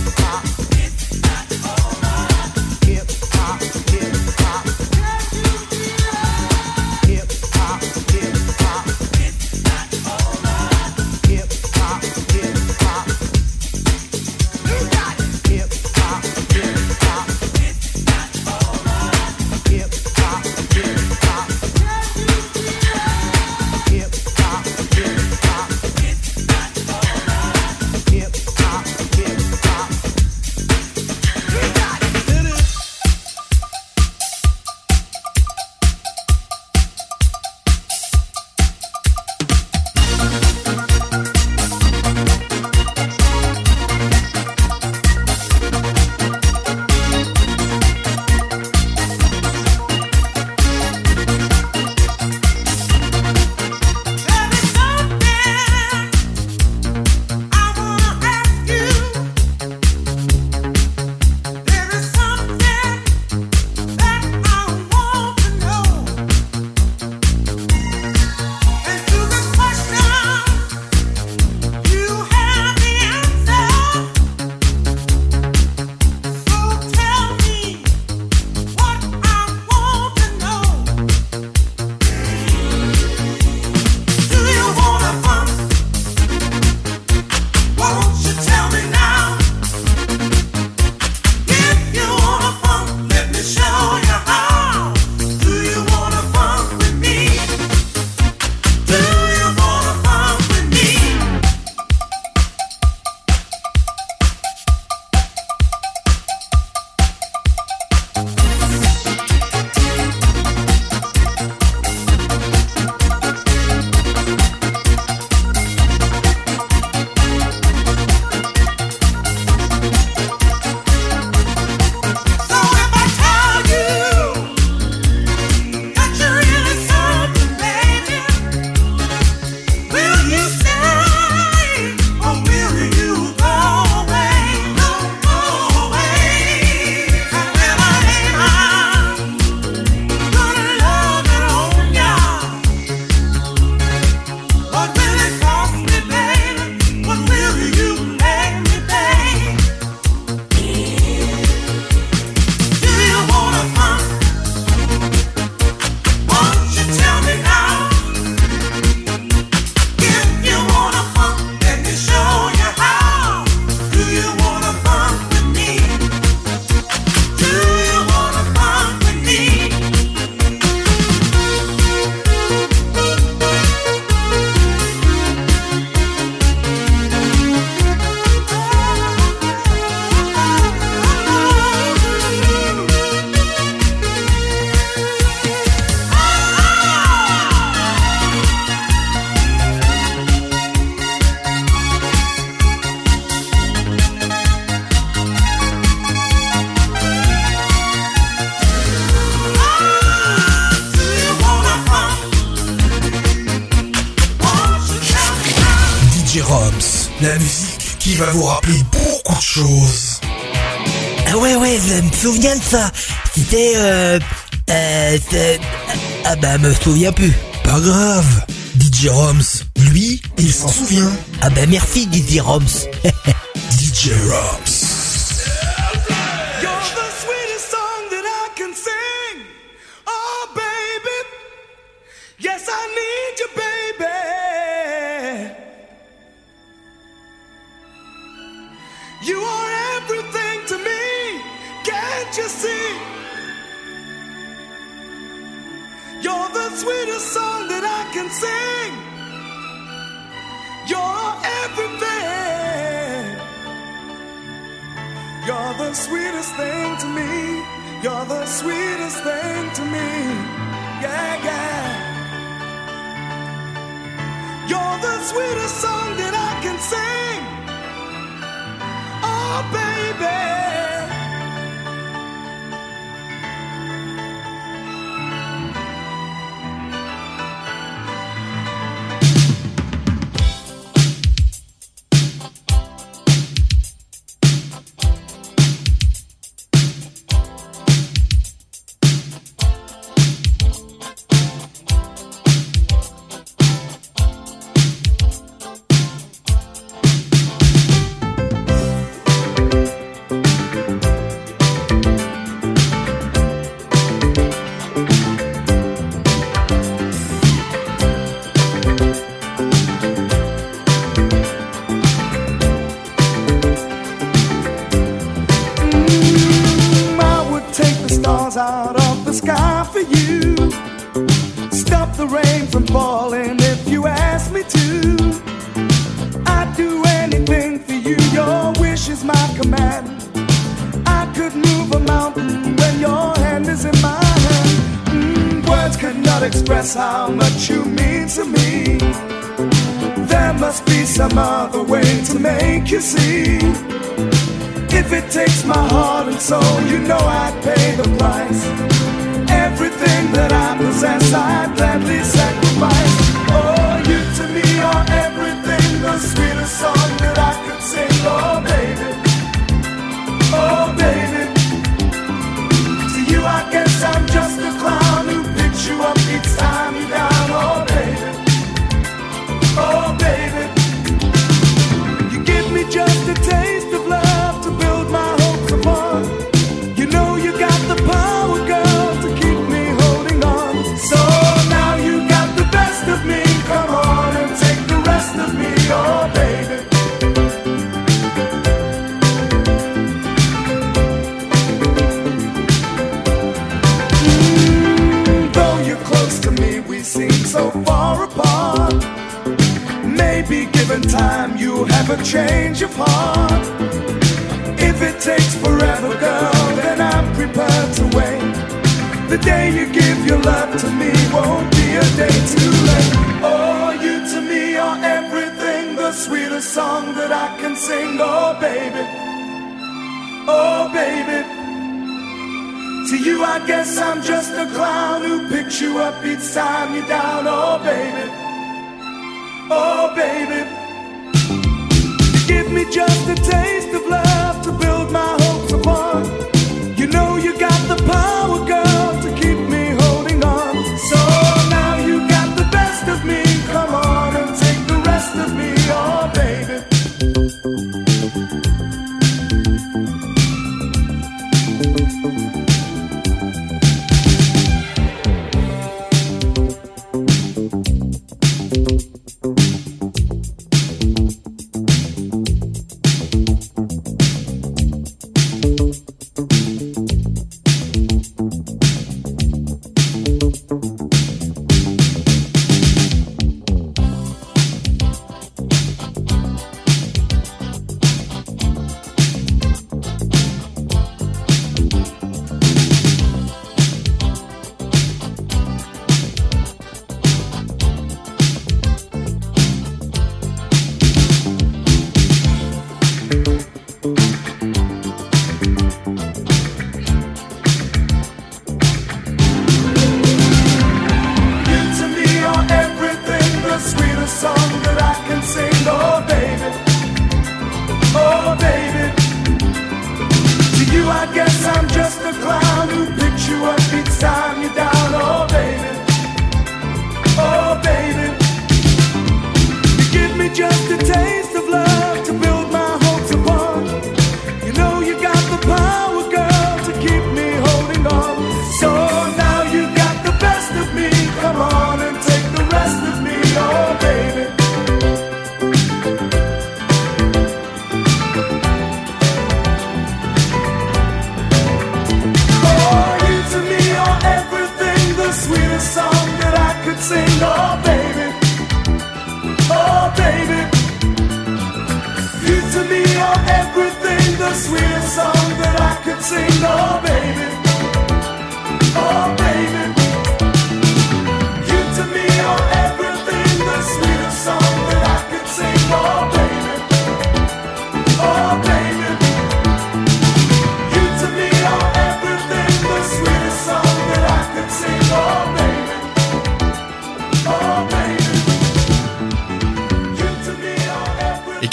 la meuf souvient plus. Pas grave. DJ Roms, lui, il s'en souvient. Ah ben merci DJ Roms. DJ Roms. You are sweetest song that I can sing. You're everything. You're the sweetest thing to me. You're the sweetest thing to me. Yeah, yeah. You're the sweetest song that I can sing. Oh, baby.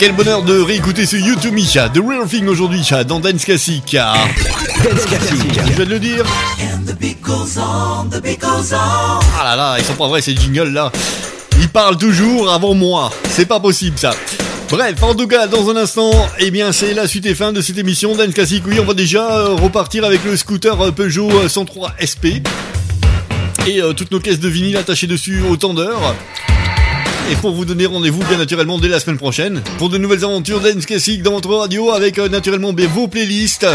Quel bonheur de réécouter ce You to Me, The Real Thing aujourd'hui dans Dance Classic. Dance Classic. Je vais te le dire. Ah là là, ils sont pas vrais ces jingles là. Ils parlent toujours avant moi. C'est pas possible ça. Bref, en tout cas, dans un instant, eh bien, c'est la suite et fin de cette émission Dance Classic. Oui, on va déjà euh, repartir avec le scooter euh, Peugeot euh, 103 SP et euh, toutes nos caisses de vinyle attachées dessus au tendeur. Et pour vous donner rendez-vous bien naturellement dès la semaine prochaine pour de nouvelles aventures Dance Classic dans votre radio avec euh, naturellement vos playlists.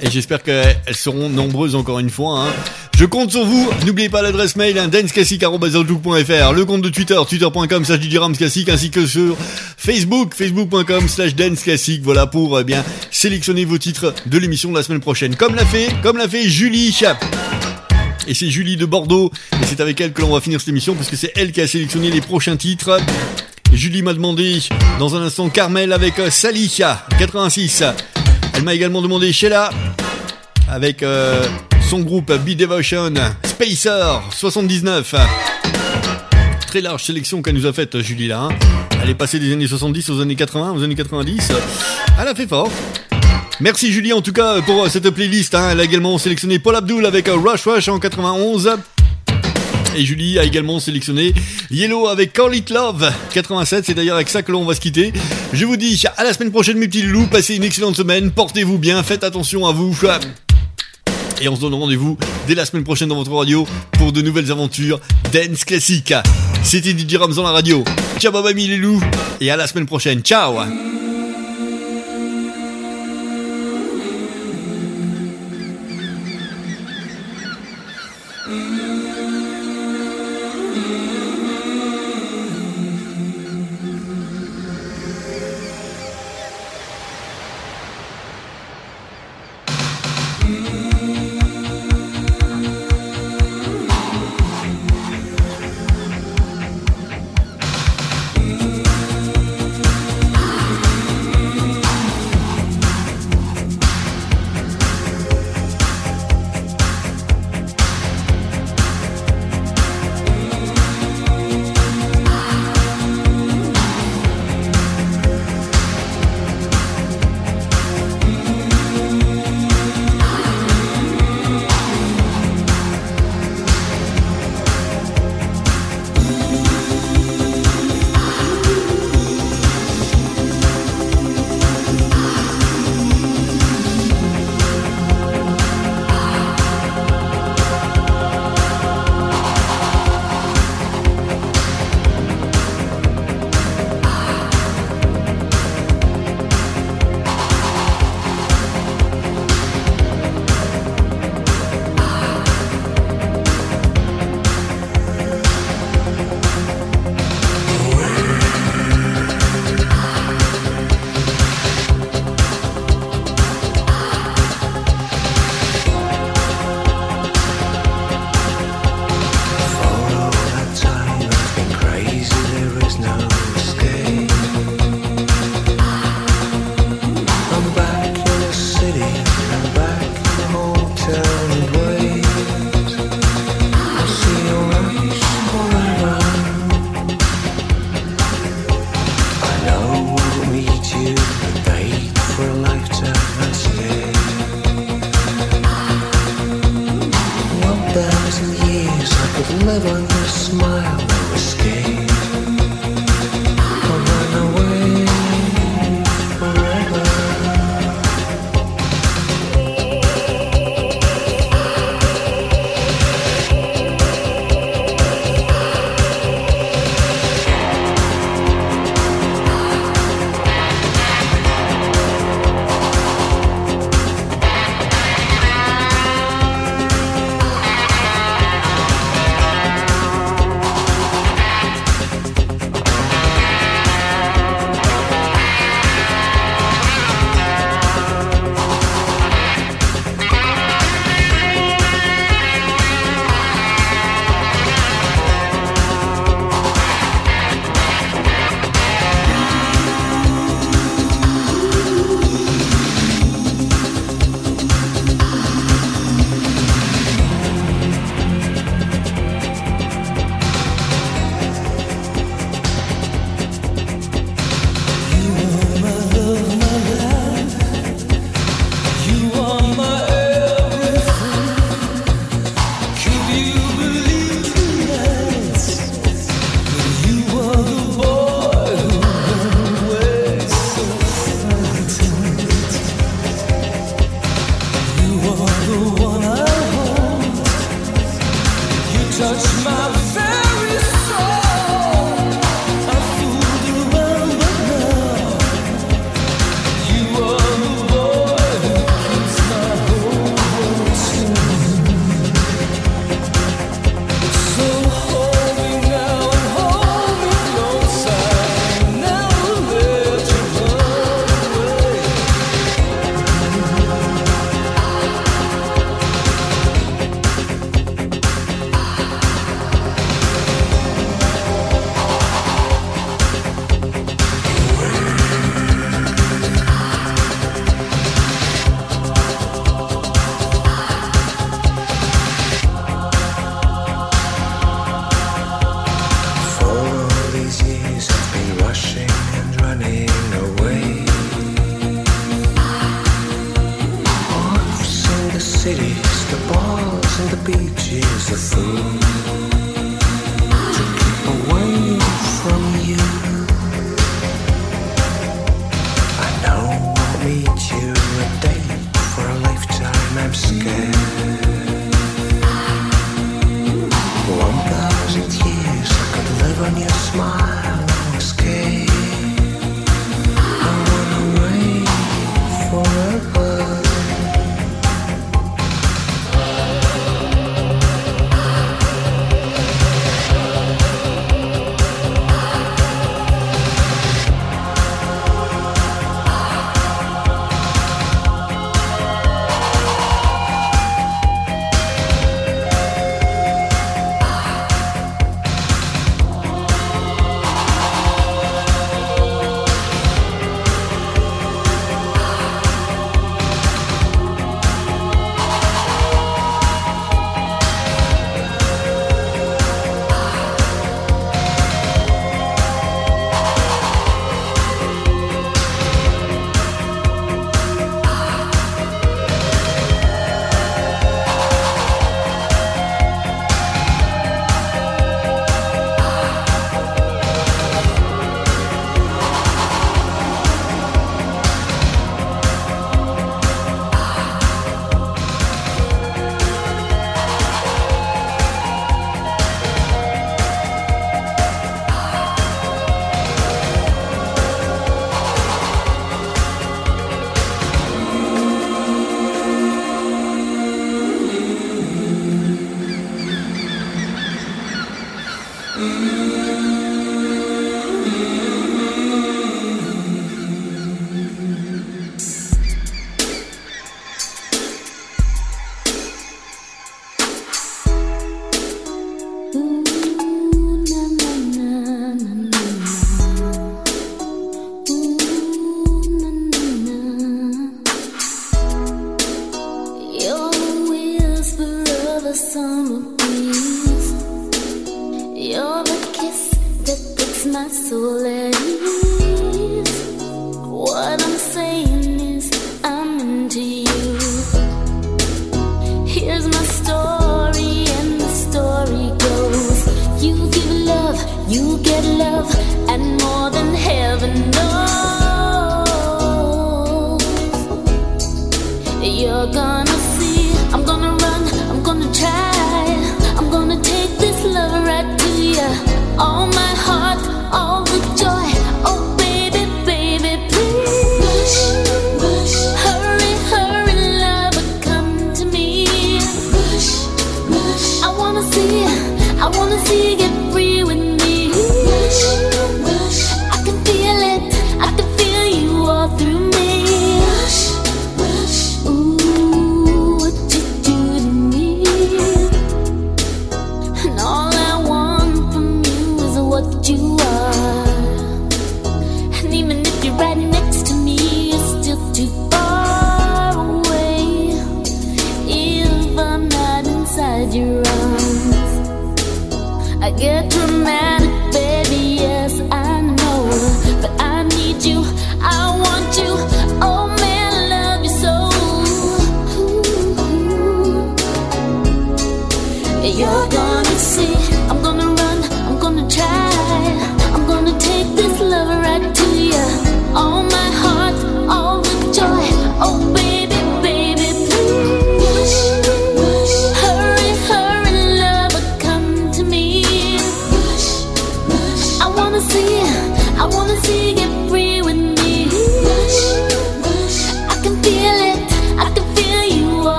Et j'espère qu'elles seront nombreuses encore une fois. hein. Je compte sur vous. N'oubliez pas l'adresse mail hein, le compte de Twitter twitter.com slash ainsi que sur Facebook facebook.com slash danceclassic. Voilà pour euh, bien sélectionner vos titres de l'émission de la semaine prochaine. Comme l'a fait, comme l'a fait Julie. Et c'est Julie de Bordeaux. Et c'est avec elle que l'on va finir cette émission parce que c'est elle qui a sélectionné les prochains titres. Julie m'a demandé dans un instant Carmel avec euh, Sally 86. Elle m'a également demandé Sheila avec euh, son groupe Be Devotion Spacer 79. Très large sélection qu'elle nous a faite Julie là. hein. Elle est passée des années 70 aux années 80, aux années 90. Elle a fait fort. Merci Julie en tout cas pour euh, cette playlist. hein. Elle a également sélectionné Paul Abdul avec euh, Rush Rush en 91. Et Julie a également sélectionné Yellow avec Call It Love 87. C'est d'ailleurs avec ça que l'on va se quitter. Je vous dis à la semaine prochaine mes petits loups. Passez une excellente semaine. Portez-vous bien. Faites attention à vous. Et on se donne rendez-vous dès la semaine prochaine dans votre radio pour de nouvelles aventures dance classique. C'était DJ Rams dans la radio. Ciao bye bye. Et à la semaine prochaine. Ciao.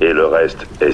Et le reste est.